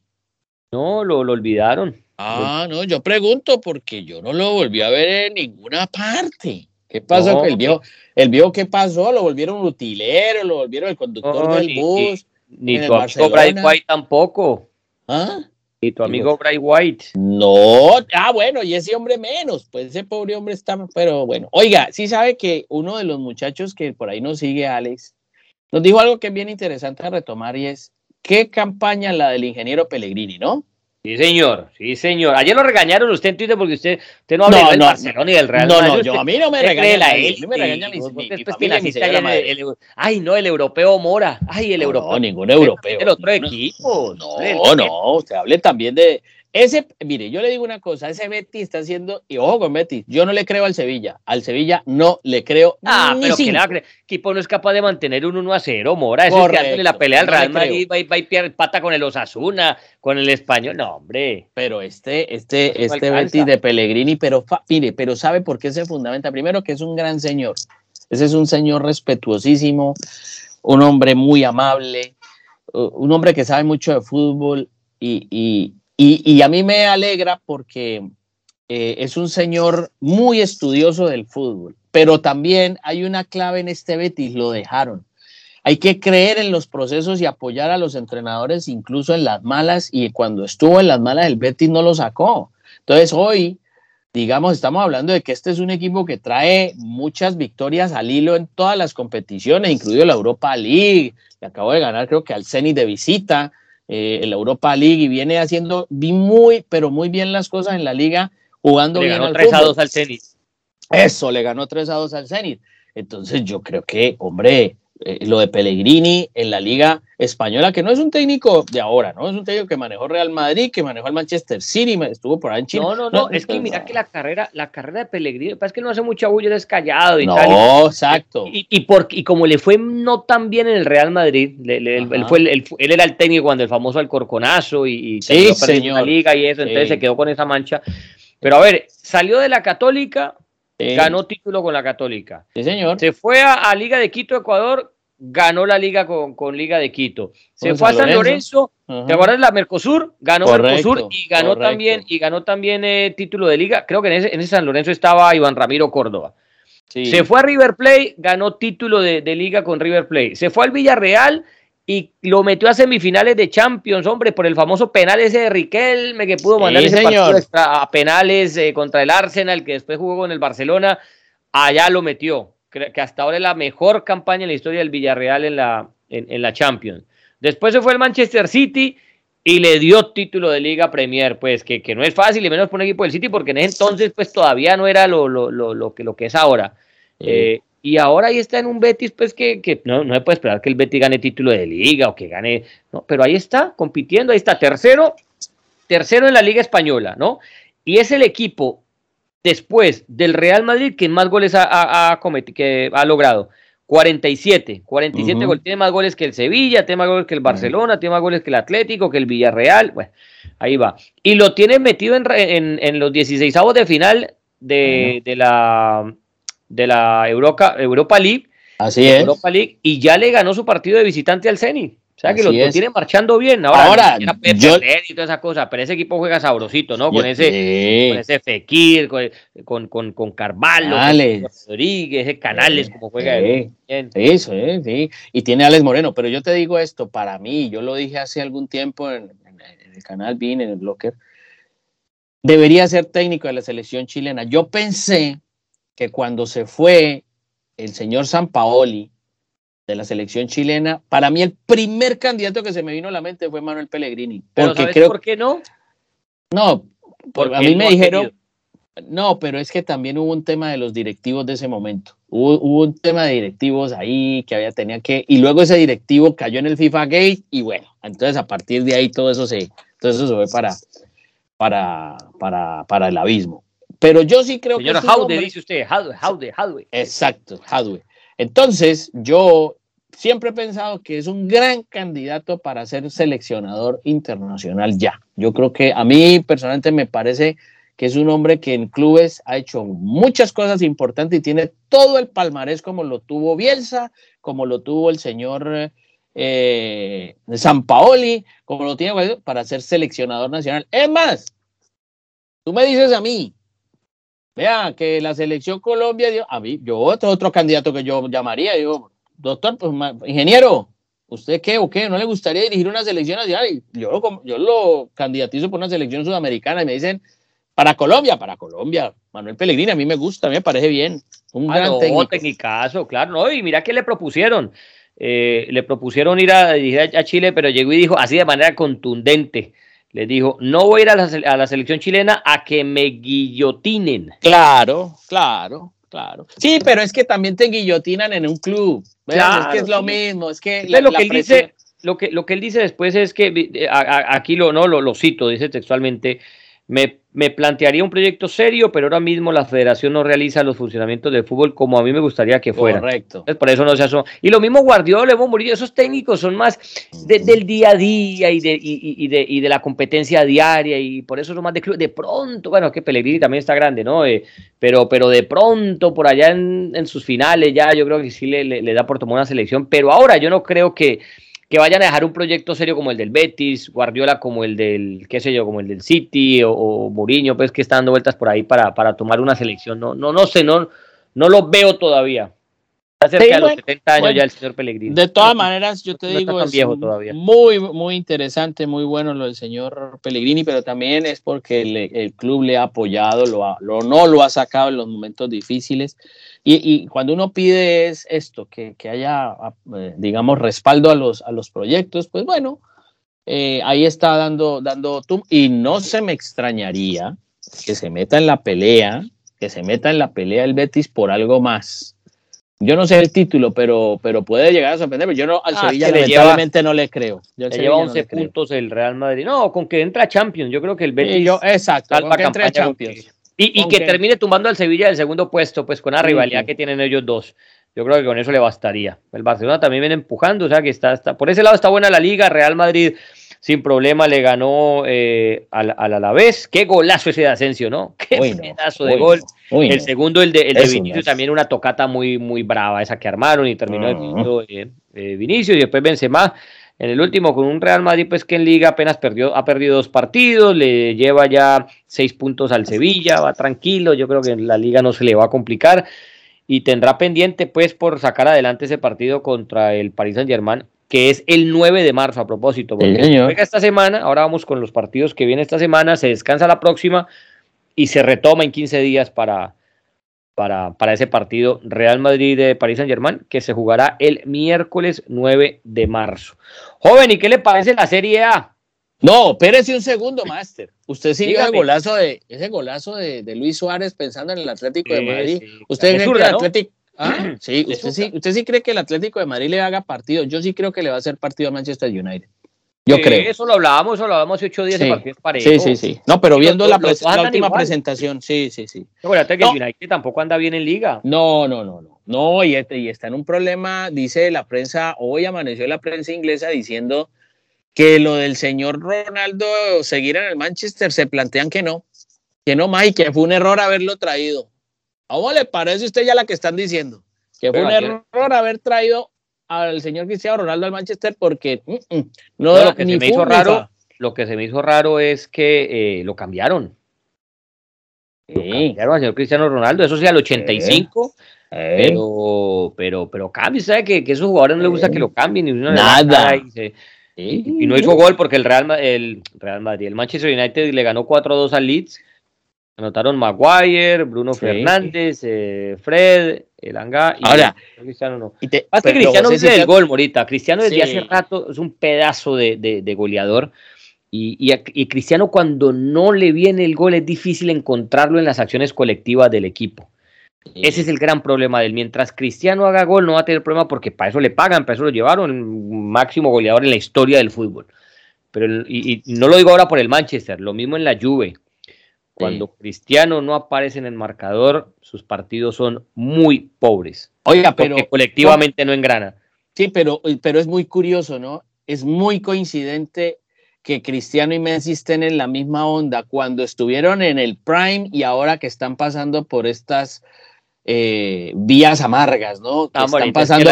S1: No, lo, lo olvidaron.
S2: Ah, no, yo pregunto porque yo no lo volví a ver en ninguna parte. ¿Qué pasó? el viejo, el viejo, ¿qué pasó? Lo volvieron utilero, lo volvieron el conductor del bus.
S1: Ni, tu amigo Brian White tampoco.
S2: ¿Ah?
S1: Ni tu amigo Brian White.
S2: No, ah, bueno, y ese hombre menos, pues ese pobre hombre está, pero bueno. Oiga, sí sabe que uno de los muchachos que por ahí nos sigue, Alex, nos dijo algo que es bien interesante a retomar y es, ¿qué campaña la del ingeniero Pellegrini, no?
S1: Sí, señor, sí, señor. Ayer lo regañaron usted en Twitter porque usted, usted no habla no, del no, Barcelona ni del Real
S2: No, no, yo, a mí no me regaña él.
S1: me regaña ni, Ay, no, el europeo Mora. Ay, el europeo.
S2: No, ningún europeo.
S1: El otro equipo.
S2: No, no, usted hable también de, ese, mire, yo le digo una cosa, ese Betis está haciendo, y ojo con Betis, yo no le creo al Sevilla, al Sevilla no le creo.
S1: Ah, pero que el equipo no es capaz de mantener un 1 a 0, Mora, eso es que la pelea al Real Madrid, va, va, y pata con el Osasuna, con el español, no, hombre.
S2: Pero este, este, este Betis de Pellegrini, pero mire, pero ¿sabe por qué se fundamenta? Primero que es un gran señor, ese es un señor respetuosísimo, un hombre muy amable, un hombre que sabe mucho de fútbol y y, a mí me alegra porque eh, es un señor muy estudioso del fútbol, pero también hay una clave en este Betis, lo dejaron. Hay que creer en los procesos y apoyar a los entrenadores incluso en las malas y cuando estuvo en las malas el Betis no lo sacó. Entonces hoy, digamos, estamos hablando de que este es un equipo que trae muchas victorias al hilo en todas las competiciones, incluido la Europa League, que acabo de ganar creo que al Zenit de visita, eh, en la Europa League y viene haciendo muy, pero muy bien las cosas en la liga, jugando le
S1: bien.
S2: Ganó
S1: 3 a 2 al Zenit.
S2: Eso, le ganó 3 a 2 al Zenit. Entonces yo creo que, hombre, eh, lo de Pellegrini en la Liga Española, que no es un técnico de ahora, ¿no? Es un técnico que manejó Real Madrid, que manejó el Manchester City, estuvo por ahí en China.
S1: No, no, no, es que mira que la carrera, la carrera de Pellegrini, es que no hace mucha bulla, es callado y
S2: no,
S1: tal.
S2: No, exacto.
S1: Y, y, por, y como le fue no tan bien en el Real Madrid, él, fue él, era el técnico cuando el famoso Alcorconazo y, y
S2: sí, señor.
S1: la liga y eso, entonces se quedó con esa mancha. Pero a ver, salió de la Católica, ganó título con la Católica.
S2: Sí, señor.
S1: Se fue a, Liga de Quito, Ecuador, ganó la liga con, con Liga de Quito. Se fue a San Lorenzo, ¿te acuerdas de la Mercosur? Ganó Mercosur y ganó también, y ganó también eh, título de liga. Creo que en ese, en ese, San Lorenzo estaba Iván Ramiro Córdoba. Se fue a River Plate, ganó título de, de, liga con River Plate. Se fue al Villarreal y lo metió a semifinales de Champions, hombre, por el famoso penal ese de Riquelme que pudo mandar ese partido a penales eh, contra el Arsenal, que después jugó con el Barcelona. Allá lo metió que hasta ahora es la mejor campaña en la historia del Villarreal en la, en, la Champions. Después se fue el Manchester City y le dio título de Liga Premier, pues que, no es fácil, y menos por un equipo del City, porque en ese entonces pues todavía no era lo, lo, que, lo que es ahora. Eh, y ahora ahí está en un Betis, pues que, no, no se puede esperar que el Betis gane título de Liga o que gane, no, pero ahí está, compitiendo, ahí está, tercero, tercero en la Liga Española, ¿no? Y es el equipo después del Real Madrid, que más goles ha, ha, que ha logrado. 47, 47 goles. Tiene más goles que el Sevilla, tiene más goles que el Barcelona, tiene más goles que el Atlético, que el Villarreal. Bueno, ahí va. Y lo tiene metido en, en, los 16 de final de, de, la, de la Europa, Europa League.
S2: Así es.
S1: Europa League, y ya le ganó su partido de visitante al Zenit. O sea que lo, tiene marchando bien. Ahora, yo, y toda esa cosa, pero ese equipo juega sabrosito, ¿no? Con ese, con ese Fekir, con, con, con, Carvalho, Rodríguez, ese Canales, como juega
S2: Eso, sí. Y tiene Alex Moreno, pero yo te digo esto, para mí, yo lo dije hace algún tiempo en, el canal BIN, en el Blocker, debería ser técnico de la selección chilena. Yo pensé que cuando se fue el señor Sampaoli, de la selección chilena, para mí el primer candidato que se me vino a la mente fue Manuel Pellegrini.
S1: Porque creo, ¿Por qué no?
S2: No, a mí me dijeron, no, pero es que también hubo un tema de los directivos de ese momento. Hubo, un tema de directivos ahí que había tenía que, y luego ese directivo cayó en el FIFA Gate y bueno, entonces a partir de ahí todo eso se, todo eso se fue para, para, para, para el abismo. Pero yo sí creo
S1: que. Señora dice usted, Jaude, Jaude,
S2: Exacto, Jaude. Entonces, yo siempre he pensado que es un gran candidato para ser seleccionador internacional ya. Yo creo que a mí personalmente me parece que es un hombre que en clubes ha hecho muchas cosas importantes y tiene todo el palmarés como lo tuvo Bielsa, como lo tuvo el señor eh, San Paoli, como lo tiene para ser seleccionador nacional. Es más, tú me dices a mí, vea que la selección Colombia, a mí, yo otro, otro candidato que yo llamaría, digo, doctor, pues, ingeniero, ¿usted qué o qué? ¿No le gustaría dirigir una selección nacional? yo, yo lo candidatizo por una selección sudamericana y me dicen, para Colombia, para Colombia. Manuel Pellegrini, a mí me gusta, a mí me parece bien.
S1: Un ah, gran no, técnico. claro, no, y mira que le propusieron. Eh, le propusieron ir a a Chile, pero llegó y dijo así de manera contundente. Le dijo, no voy a ir a la, selección chilena a que me guillotinen.
S2: Claro, claro, claro. Sí, pero es que también te guillotinan en un club. es que es lo mismo, es que...
S1: lo que él dice, lo que, lo que él dice después es que, eh, aquí lo, no, lo, lo cito, dice textualmente, me, me, plantearía un proyecto serio, pero ahora mismo la federación no realiza los funcionamientos del fútbol como a mí me gustaría que fuera.
S2: Correcto.
S1: por eso no se asoma. Y lo mismo Guardiola, Evo Murillo, esos técnicos son más del día a día y de, y, de, y de la competencia diaria y por eso son más de club. De pronto, bueno, que Pellegrini también está grande, ¿no? Eh, pero, pero de pronto, por allá en, en, sus finales, ya yo creo que sí le, le da por tomar una selección. Pero ahora yo no creo que que vayan a dejar un proyecto serio como el del Betis, Guardiola como el del, qué sé yo, como el del City o, o Mourinho, pues que está dando vueltas por ahí para, para tomar una selección. No, no, no sé, no, no lo veo todavía.
S2: Cerca los 70 años ya el señor Pellegrini. De todas maneras, yo te digo, es muy, muy interesante, muy bueno lo del señor Pellegrini, pero también es porque el, club le ha apoyado, lo, lo, no lo ha sacado en los momentos difíciles. Y, cuando uno pide es esto, que, haya, eh, digamos, respaldo a los, a los proyectos, pues bueno, eh, ahí está dando, dando tum, y no se me extrañaría que se meta en la pelea, que se meta en la pelea el Betis por algo más. Yo no sé el título, pero, pero puede llegar a sorprenderme. Yo no, al ah, Sevilla lamentablemente no le creo.
S1: le lleva 11 puntos el Real Madrid. No, con que entra Champions. Yo creo que el Betis.
S2: yo, exacto, con que entre Champions.
S1: Y, que termine tumbando al Sevilla del segundo puesto, pues con la rivalidad que tienen ellos dos. Yo creo que con eso le bastaría. El Barcelona también viene empujando, o sea que está, está por ese lado está buena la liga. Real Madrid sin problema le ganó eh, al, al, Alavés. Qué golazo ese de Asensio, ¿no? Qué pedazo de gol. el segundo, el de, el de Vinicius, también una tocata muy, muy brava, esa que armaron y terminó uh eh, Vinicius y después Benzema en el último con un Real Madrid, pues que en liga apenas perdió, ha perdido dos partidos, le lleva ya seis puntos al Sevilla, va tranquilo, yo creo que en la liga no se le va a complicar. Y tendrá pendiente pues por sacar adelante ese partido contra el Paris Saint Germain, que es el 9 de marzo a propósito, porque juega esta semana, ahora vamos con los partidos que vienen esta semana, se descansa la próxima y se retoma en 15 días para, para, para ese partido Real Madrid de París Saint Germain que se jugará el miércoles 9 de marzo. Joven, ¿y qué le parece la Serie A?
S2: No, espérese un segundo, Master. Usted sigue el golazo de, ese golazo de, Luis Suárez pensando en el Atlético de Madrid. ¿Usted cree que el Atlético... ¿Ah? Sí, usted sí, usted sí cree que el Atlético de Madrid le haga partido. Yo sí creo que le va a hacer partido a Manchester United. Yo creo.
S1: Eso lo hablábamos, eso lo hablábamos hace ocho días
S2: sí.
S1: partido
S2: Sí, sí, sí. No, pero viendo la, última presentación, sí, sí, sí.
S1: Acuérdate que el United tampoco anda bien en liga.
S2: No, no, no, no. No, y, este, y está en un problema, dice la prensa, hoy amaneció la prensa inglesa diciendo que lo del señor Ronaldo seguir en el Manchester, se plantean que no, que no más y que fue un error haberlo traído. ¿Cómo le parece a usted ya la que están diciendo? Que fue un error haber traído al señor Cristiano Ronaldo al Manchester porque mm, mm, no,
S1: lo que se me hizo raro lo que se me hizo raro es que eh, lo cambiaron. Sí. lo cambiaron al señor Cristiano Ronaldo eso sí al 85 pero pero pero cambia sabe que, que a esos jugadores no les gusta que lo cambien y
S2: nada.
S1: y, y, no hizo gol porque el Real el Real Madrid el Manchester United le ganó 4-2 al Leeds. Anotaron Maguire, Bruno Fernández, eh, Fred, el Anga.
S2: Y Ahora,
S1: Cristiano no. Y te, que Cristiano es el gol, Morita. Cristiano desde hace rato es un pedazo de, de, goleador. Y, y, Cristiano cuando no le viene el gol es difícil encontrarlo en las acciones colectivas del equipo. Ese es el gran problema de él. Mientras Cristiano haga gol no va a tener problema porque para eso le pagan, para eso lo llevaron, máximo goleador en la historia del fútbol. Pero y, y no lo digo ahora por el Manchester, lo mismo en la Juve. Cuando Cristiano no aparece en el marcador, sus partidos son muy pobres.
S2: Oiga, pero
S1: colectivamente no engrana.
S2: Sí, pero, pero es muy curioso, ¿no? Es muy coincidente que Cristiano y Messi estén en la misma onda cuando estuvieron en el prime y ahora que están pasando por estas eh, vías amargas, ¿no? Que están pasando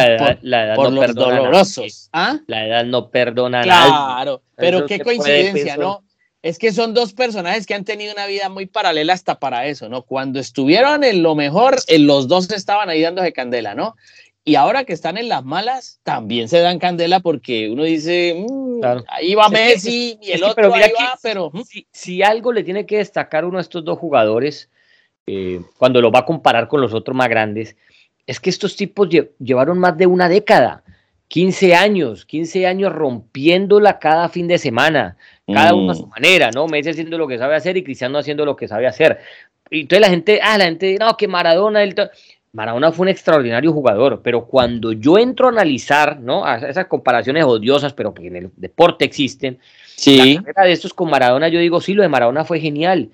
S2: por, los dolorosos.
S1: ¿Ah? La edad no perdona
S2: nada. Claro, pero qué coincidencia, ¿no? Es que son dos personajes que han tenido una vida muy paralela hasta para eso, ¿no? Cuando estuvieron en lo mejor, en los dos estaban ahí dándose candela, ¿no? Y ahora que están en las malas, también se dan candela porque uno dice, mm, ahí va Messi y el otro ahí va, pero...
S1: Si, si, algo le tiene que destacar uno a estos dos jugadores eh, cuando lo va a comparar con los otros más grandes, es que estos tipos llevaron más de una década, 15 años, 15 años rompiéndola cada fin de semana, cada uno a su mm. manera, ¿no? Messi haciendo lo que sabe hacer y Cristiano haciendo lo que sabe hacer. Y entonces la gente, ah, la gente, no, que Maradona, el Maradona fue un extraordinario jugador, pero cuando yo entro a analizar, ¿no? esas comparaciones odiosas, pero que en el deporte existen,
S2: sí.
S1: la de estos con Maradona, yo digo, sí, lo de Maradona fue genial,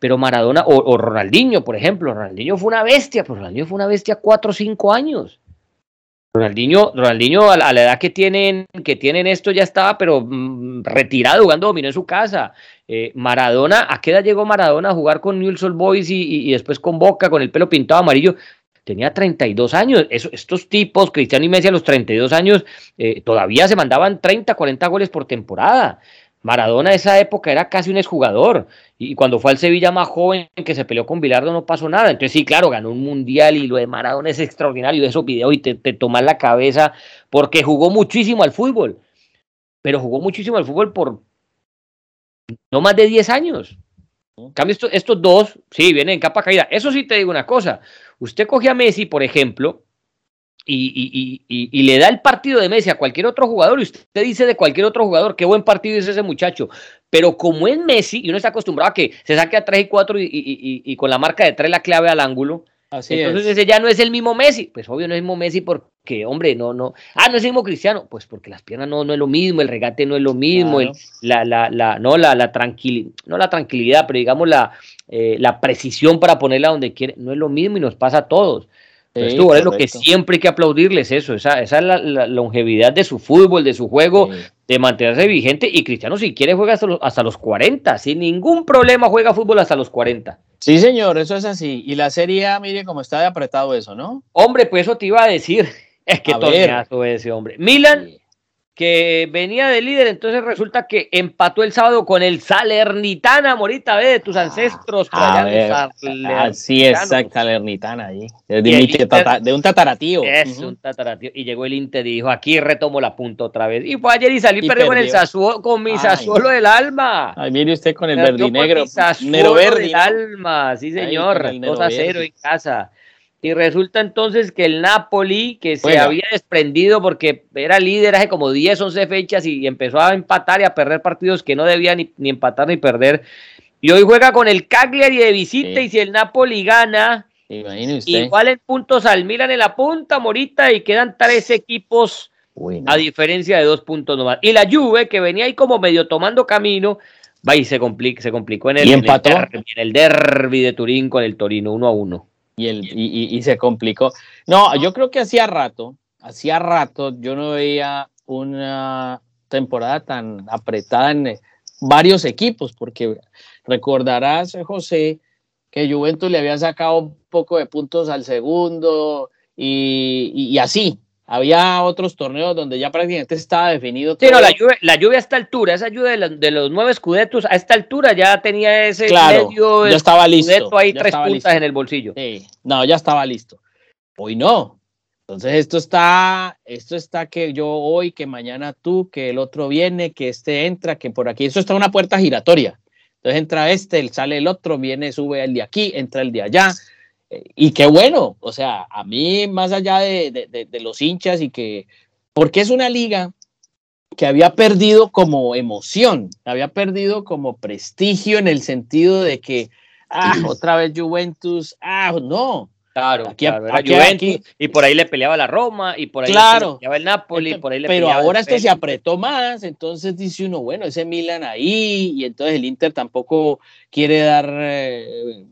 S1: pero Maradona, o, Ronaldinho, por ejemplo, Ronaldinho fue una bestia, pero Ronaldinho fue una bestia cuatro o cinco años. Ronaldinho, Ronaldinho a, la, edad que tienen, que tienen esto ya estaba, pero mm, retirado jugando dominó en su casa. Eh, Maradona, ¿a qué edad llegó Maradona a jugar con Newell's Old Boys y, después con Boca, con el pelo pintado amarillo? Tenía 32 años. estos tipos, Cristiano y Messi a los 32 años, eh, todavía se mandaban 30, 40 goles por temporada. Maradona esa época era casi un exjugador y cuando fue al Sevilla más joven que se peleó con Bilardo no pasó nada. Entonces sí, claro, ganó un mundial y lo de Maradona es extraordinario, de esos videos y te, te tomas la cabeza porque jugó muchísimo al fútbol, pero jugó muchísimo al fútbol por no más de 10 años. En cambio, estos, estos dos, sí, vienen en capa caída. Eso sí te digo una cosa, usted coge a Messi, por ejemplo, y, le da el partido de Messi a cualquier otro jugador y usted dice de cualquier otro jugador, qué buen partido es ese muchacho. Pero como es Messi y uno está acostumbrado a que se saque a 3 y 4 y, con la marca de 3 la clave al ángulo, entonces ese ya no es el mismo Messi. Pues obvio no es el mismo Messi porque, hombre, no, no. Ah, no es el mismo Cristiano. Pues porque las piernas no, no es lo mismo, el regate no es lo mismo, la, la, la, no, la, la tranquilidad, no la tranquilidad, pero digamos la, eh, la precisión para ponerla donde quiere, no es lo mismo y nos pasa a todos. Esto es lo que siempre hay que aplaudirles eso, esa, esa es la, longevidad de su fútbol, de su juego, de mantenerse vigente. Y Cristiano, si quiere, juega hasta los, hasta los 40, sin ningún problema juega fútbol hasta los 40.
S2: Sí, señor, eso es así. Y la Serie A, mire cómo está de apretado eso, ¿no?
S1: Hombre, pues eso te iba a decir. Es que torneazo ese hombre. Milan que venía de líder, entonces resulta que empató el sábado con el Salernitana, Morita, ve, de tus ah, ancestros.
S2: así es, Salernitana, ahí. De, un tataratío.
S1: Es un tataratío. Y llegó el Inter y dijo, aquí retomo la punta otra vez. Y fue ayer y salí, pero con el Sassuolo, con mi Sassuolo del alma.
S2: Ay, mire usted con el verdinegro.
S1: Negro verde. del alma, sí señor, 2 a 0 en casa. Y resulta entonces que el Napoli, que se había desprendido porque era líder hace como 10, 11 fechas y empezó a empatar y a perder partidos que no debía ni, empatar ni perder. Y hoy juega con el Cagliari de visita y si el Napoli gana, igual en puntos al Milan en la punta, Morita, y quedan tres equipos a diferencia de dos puntos nomás. Y la Juve, que venía ahí como medio tomando camino, va y se, complica, se complicó en el, en el derby de Turín con el Torino, uno a uno
S2: y, el, y, se complicó. No, yo creo que hacía rato, hacía rato yo no veía una temporada tan apretada en eh, varios equipos, porque recordarás, José, que Juventus le había sacado un poco de puntos al segundo y así, había otros torneos donde ya prácticamente estaba definido
S1: todo. Sí, no, la lluvia, la lluvia a esta altura, esa lluvia de, los nueve escudetos, a esta altura ya tenía ese
S2: medio ya estaba listo,
S1: ahí tres puntas en el bolsillo.
S2: Sí, no, ya estaba listo. Hoy no. Entonces esto está, esto está que yo hoy, que mañana tú, que el otro viene, que este entra, que por aquí. Eso está una puerta giratoria. Entonces entra este, sale el otro, viene, sube el de aquí, entra el de allá y qué bueno, o sea, a mí más allá de, los hinchas y que, porque es una liga que había perdido como emoción, había perdido como prestigio en el sentido de que, ah, otra vez Juventus, ah, no.
S1: Claro, aquí, Juventus, y por ahí le peleaba la Roma, y por ahí
S2: claro,
S1: le peleaba el Napoli, por ahí le
S2: Pero ahora esto se apretó más, entonces dice uno, bueno, ese Milan ahí, y entonces el Inter tampoco quiere dar eh,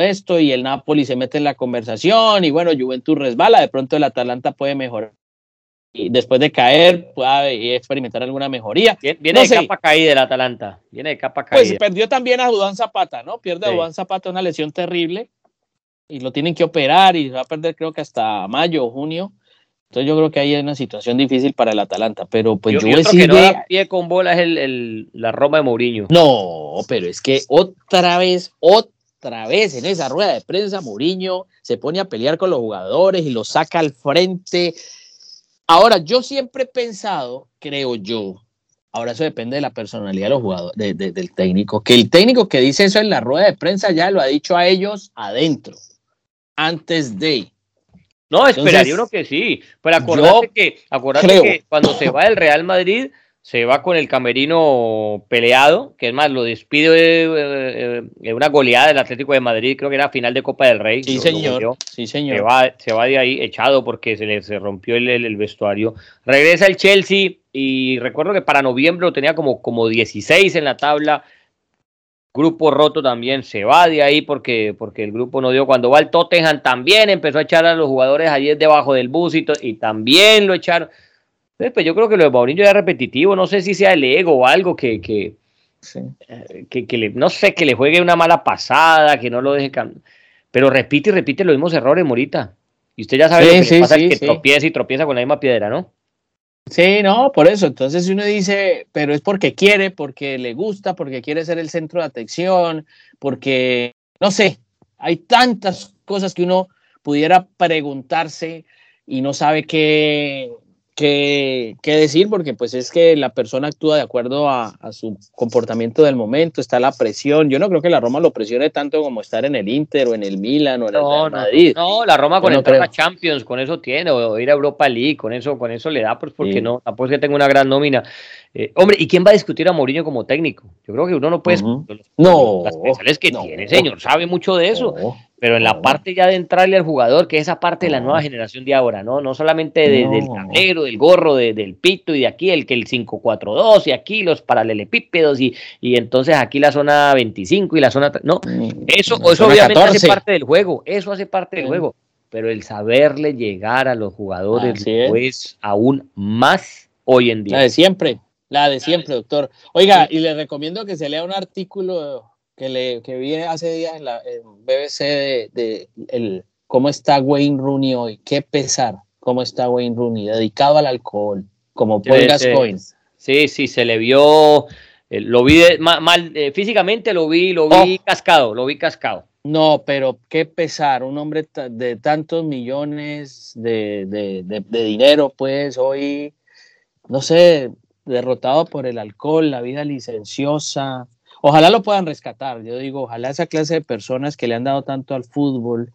S2: esto y el Napoli se mete en la conversación y bueno, Juventus resbala, de pronto el Atalanta puede mejorar. después de caer pueda experimentar alguna mejoría.
S1: Viene de capa caída el Atalanta. Viene de capa pues caída.
S2: Pues perdió también a Dudán Zapata, ¿no? Pierde a Dudán Zapata una lesión terrible y lo tienen que operar y va a perder creo que hasta mayo o junio. Entonces yo creo que ahí hay una situación difícil para el Atalanta, pero pues yo,
S1: yo, que no da pie con bola es el, la Roma de Mourinho.
S2: No, pero es que otra vez, otra vez en esa rueda de prensa Mourinho se pone a pelear con los jugadores y los saca al frente. Ahora, yo siempre he pensado, creo yo, ahora eso depende de la personalidad de los jugadores, del técnico, que el técnico que dice eso en la rueda de prensa ya lo ha dicho a ellos adentro, antes de
S1: no, esperaría uno que sí. Pero acuérdate, que, acuérdate que cuando se va el Real Madrid, se va con el camerino peleado, que es más, lo despide de, eh, una goleada del Atlético de Madrid, creo que era final de Copa del Rey.
S2: Sí, señor. sí, señor.
S1: Se va, se va, de ahí echado porque se le se rompió el, el, vestuario. Regresa el Chelsea y recuerdo que para noviembre lo tenía como, como 16 en la tabla Grupo roto también se va de ahí porque, porque el grupo no dio. Cuando va el Tottenham también empezó a echar a los jugadores ayer debajo del bus y, y también lo echaron. Entonces, pues yo creo que lo de Mourinho ya es repetitivo. No sé si sea el ego o algo que, que, eh, que, le, no sé, que le juegue una mala pasada, que no lo deje. Pero repite y repite los mismos errores, Morita. Y usted ya sabe lo que pasa es que tropieza y tropieza con la misma piedra, ¿no?
S2: Sí, no, por eso. Entonces uno dice, pero es porque quiere, porque le gusta, porque quiere ser el centro de atención, porque, no sé, hay tantas cosas que uno pudiera preguntarse y no sabe qué, qué, decir, porque pues es que la persona actúa de acuerdo a, su comportamiento del momento, está la presión. Yo no creo que la Roma lo presione tanto como estar en el Inter o en el Milan o en el Real Madrid.
S1: No, la Roma con entrar a Champions, con eso tiene, o ir a Europa League, con eso, con eso le da, pues porque no, tampoco es que tenga una gran nómina. Eh, hombre, ¿y quién va a discutir a Mourinho como técnico? Yo creo que uno no puede.
S2: No,
S1: las que tiene, señor, sabe mucho de eso. Pero en la parte ya de entrarle al jugador, que es esa parte de la nueva generación de ahora, ¿no? No solamente del tablero, del gorro, del pito y de aquí el que el 542 y aquí los paralelepípedos y, y entonces aquí la zona 25 y la zona... No, mm, eso, eso obviamente hace parte del juego, eso hace parte del juego. Pero el saberle llegar a los jugadores es aún más hoy en día.
S2: La de siempre, la de siempre, doctor. Oiga, y le recomiendo que se lea un artículo que, le, que vi hace días en la BBC de, el, cómo está Wayne Rooney hoy, qué pesar, cómo está Wayne Rooney, dedicado al alcohol, como Paul Gascoigne.
S1: Sí, sí, se le vio, eh, lo vi mal, eh, físicamente lo vi, lo vi oh. cascado, lo vi cascado.
S2: No, pero qué pesar, un hombre de tantos millones de, de, de, dinero, pues hoy, no sé, derrotado por el alcohol, la vida licenciosa, Ojalá lo puedan rescatar. Yo digo, ojalá esa clase de personas que le han dado tanto al fútbol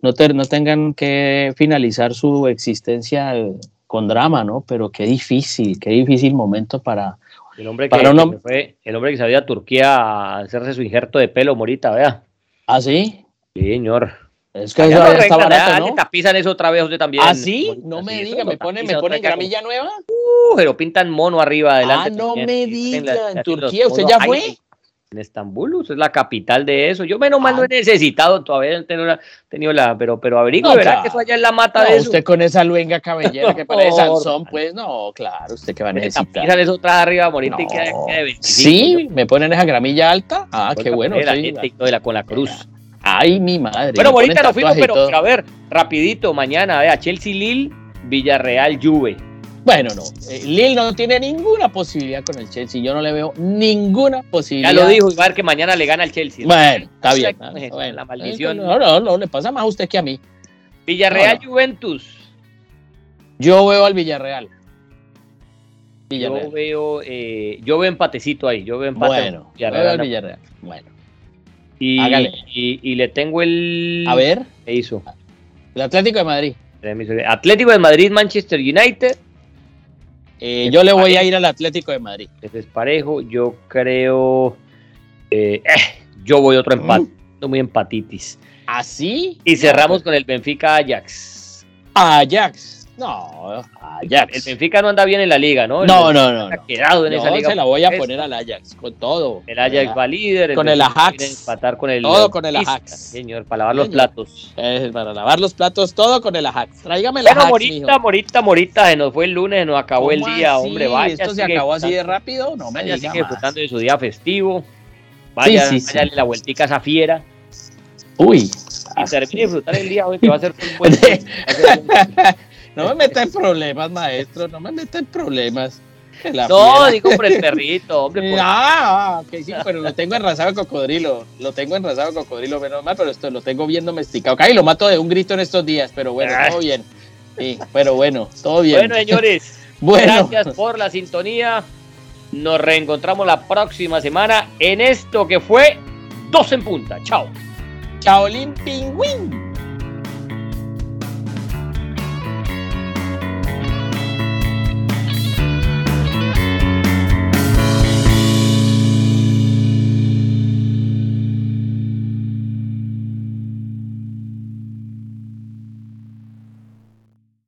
S2: no, no tengan que finalizar su existencia eh, con drama, ¿no? Pero qué difícil, qué difícil momento para,
S1: el hombre, que, fue, el hombre que se a Turquía a hacerse su injerto de pelo, Morita, vea.
S2: ¿Ah, sí?
S1: Sí, señor.
S2: Es que eso no está barato,
S1: ¿no? tapizan eso otra vez usted también.
S2: ¿Ah, sí? No me diga, ¿me pone, me pone gramilla nueva?
S1: Uh, pero pintan mono arriba, adelante.
S2: Ah, no me diga, en Turquía, ¿usted ya fue?
S1: En Estambul, es la capital de eso. Yo menos mal no he necesitado, todavía no he tenido la, pero, pero averigüe, verá que eso allá en la mata de eso.
S2: Usted con esa luenga cabellera que parece Sansón, pues no, claro, usted que va a necesitar.
S1: eso otra arriba, morirte y queda,
S2: de 25. Sí, me ponen esa gramilla alta. Ah, qué bueno.
S1: La sí, gente la, con la cruz.
S2: Ay, mi madre.
S1: Bueno, bonita nos fuimos, pero, a ver, rapidito, mañana, vea, Chelsea Lille, Villarreal Juve.
S2: Bueno, no. Eh, Lille no tiene ninguna posibilidad con el Chelsea. Yo no le veo ninguna posibilidad.
S1: Ya lo dijo Ibar que mañana le gana al Chelsea.
S2: Bueno, está bien. la maldición. No, no, no, le pasa más a usted que a mí.
S1: Villarreal Juventus.
S2: Yo veo al Villarreal.
S1: Yo veo, eh, yo veo empatecito ahí. Yo veo empate.
S2: Bueno, Villarreal. Villarreal. Bueno.
S1: Y, y, le tengo el.
S2: A ver.
S1: ¿Qué hizo?
S2: El Atlético de Madrid.
S1: Atlético de Madrid, Manchester United.
S2: Eh, yo le voy a ir al Atlético de Madrid.
S1: es parejo. Yo creo. Eh, eh, yo voy otro empate. Mm. Muy empatitis.
S2: ¿Así?
S1: Y cerramos con el Benfica Ajax.
S2: Ajax. No,
S1: Ajax. El Benfica no anda bien en la liga, ¿no?
S2: No, no, no. Ha
S1: quedado en esa liga.
S2: se la voy a poner al Ajax, con todo.
S1: El Ajax va líder.
S2: Con el Ajax.
S1: Empatar con el.
S2: Todo con el Ajax.
S1: Señor, para lavar los platos.
S2: para lavar los platos, todo con el Ajax. Tráigame el Ajax.
S1: Morita, Morita, Morita, se nos fue el lunes, se nos acabó el día, hombre. Vaya.
S2: ¿Esto se acabó así de rápido? No me
S1: vaya, sigue disfrutando de su día festivo. Vaya, sí, sí, la vueltica a esa fiera.
S2: Uy.
S1: Y termine de disfrutar el día hoy, que va a ser un buen
S2: No me meta en problemas, maestro, no me meta en problemas.
S1: No, digo por el perrito, hombre.
S2: Ah, ok, sí, pero lo tengo enrasado de cocodrilo. Lo tengo enrasado de cocodrilo, menos mal, pero esto lo tengo bien domesticado. Casi lo mato de un grito en estos días, pero bueno, todo bien. Sí, pero bueno, todo bien.
S1: Bueno, señores, bueno. gracias por la sintonía. Nos reencontramos la próxima semana en esto que fue Dos en Punta. Chao.
S2: Chao, Pingüín.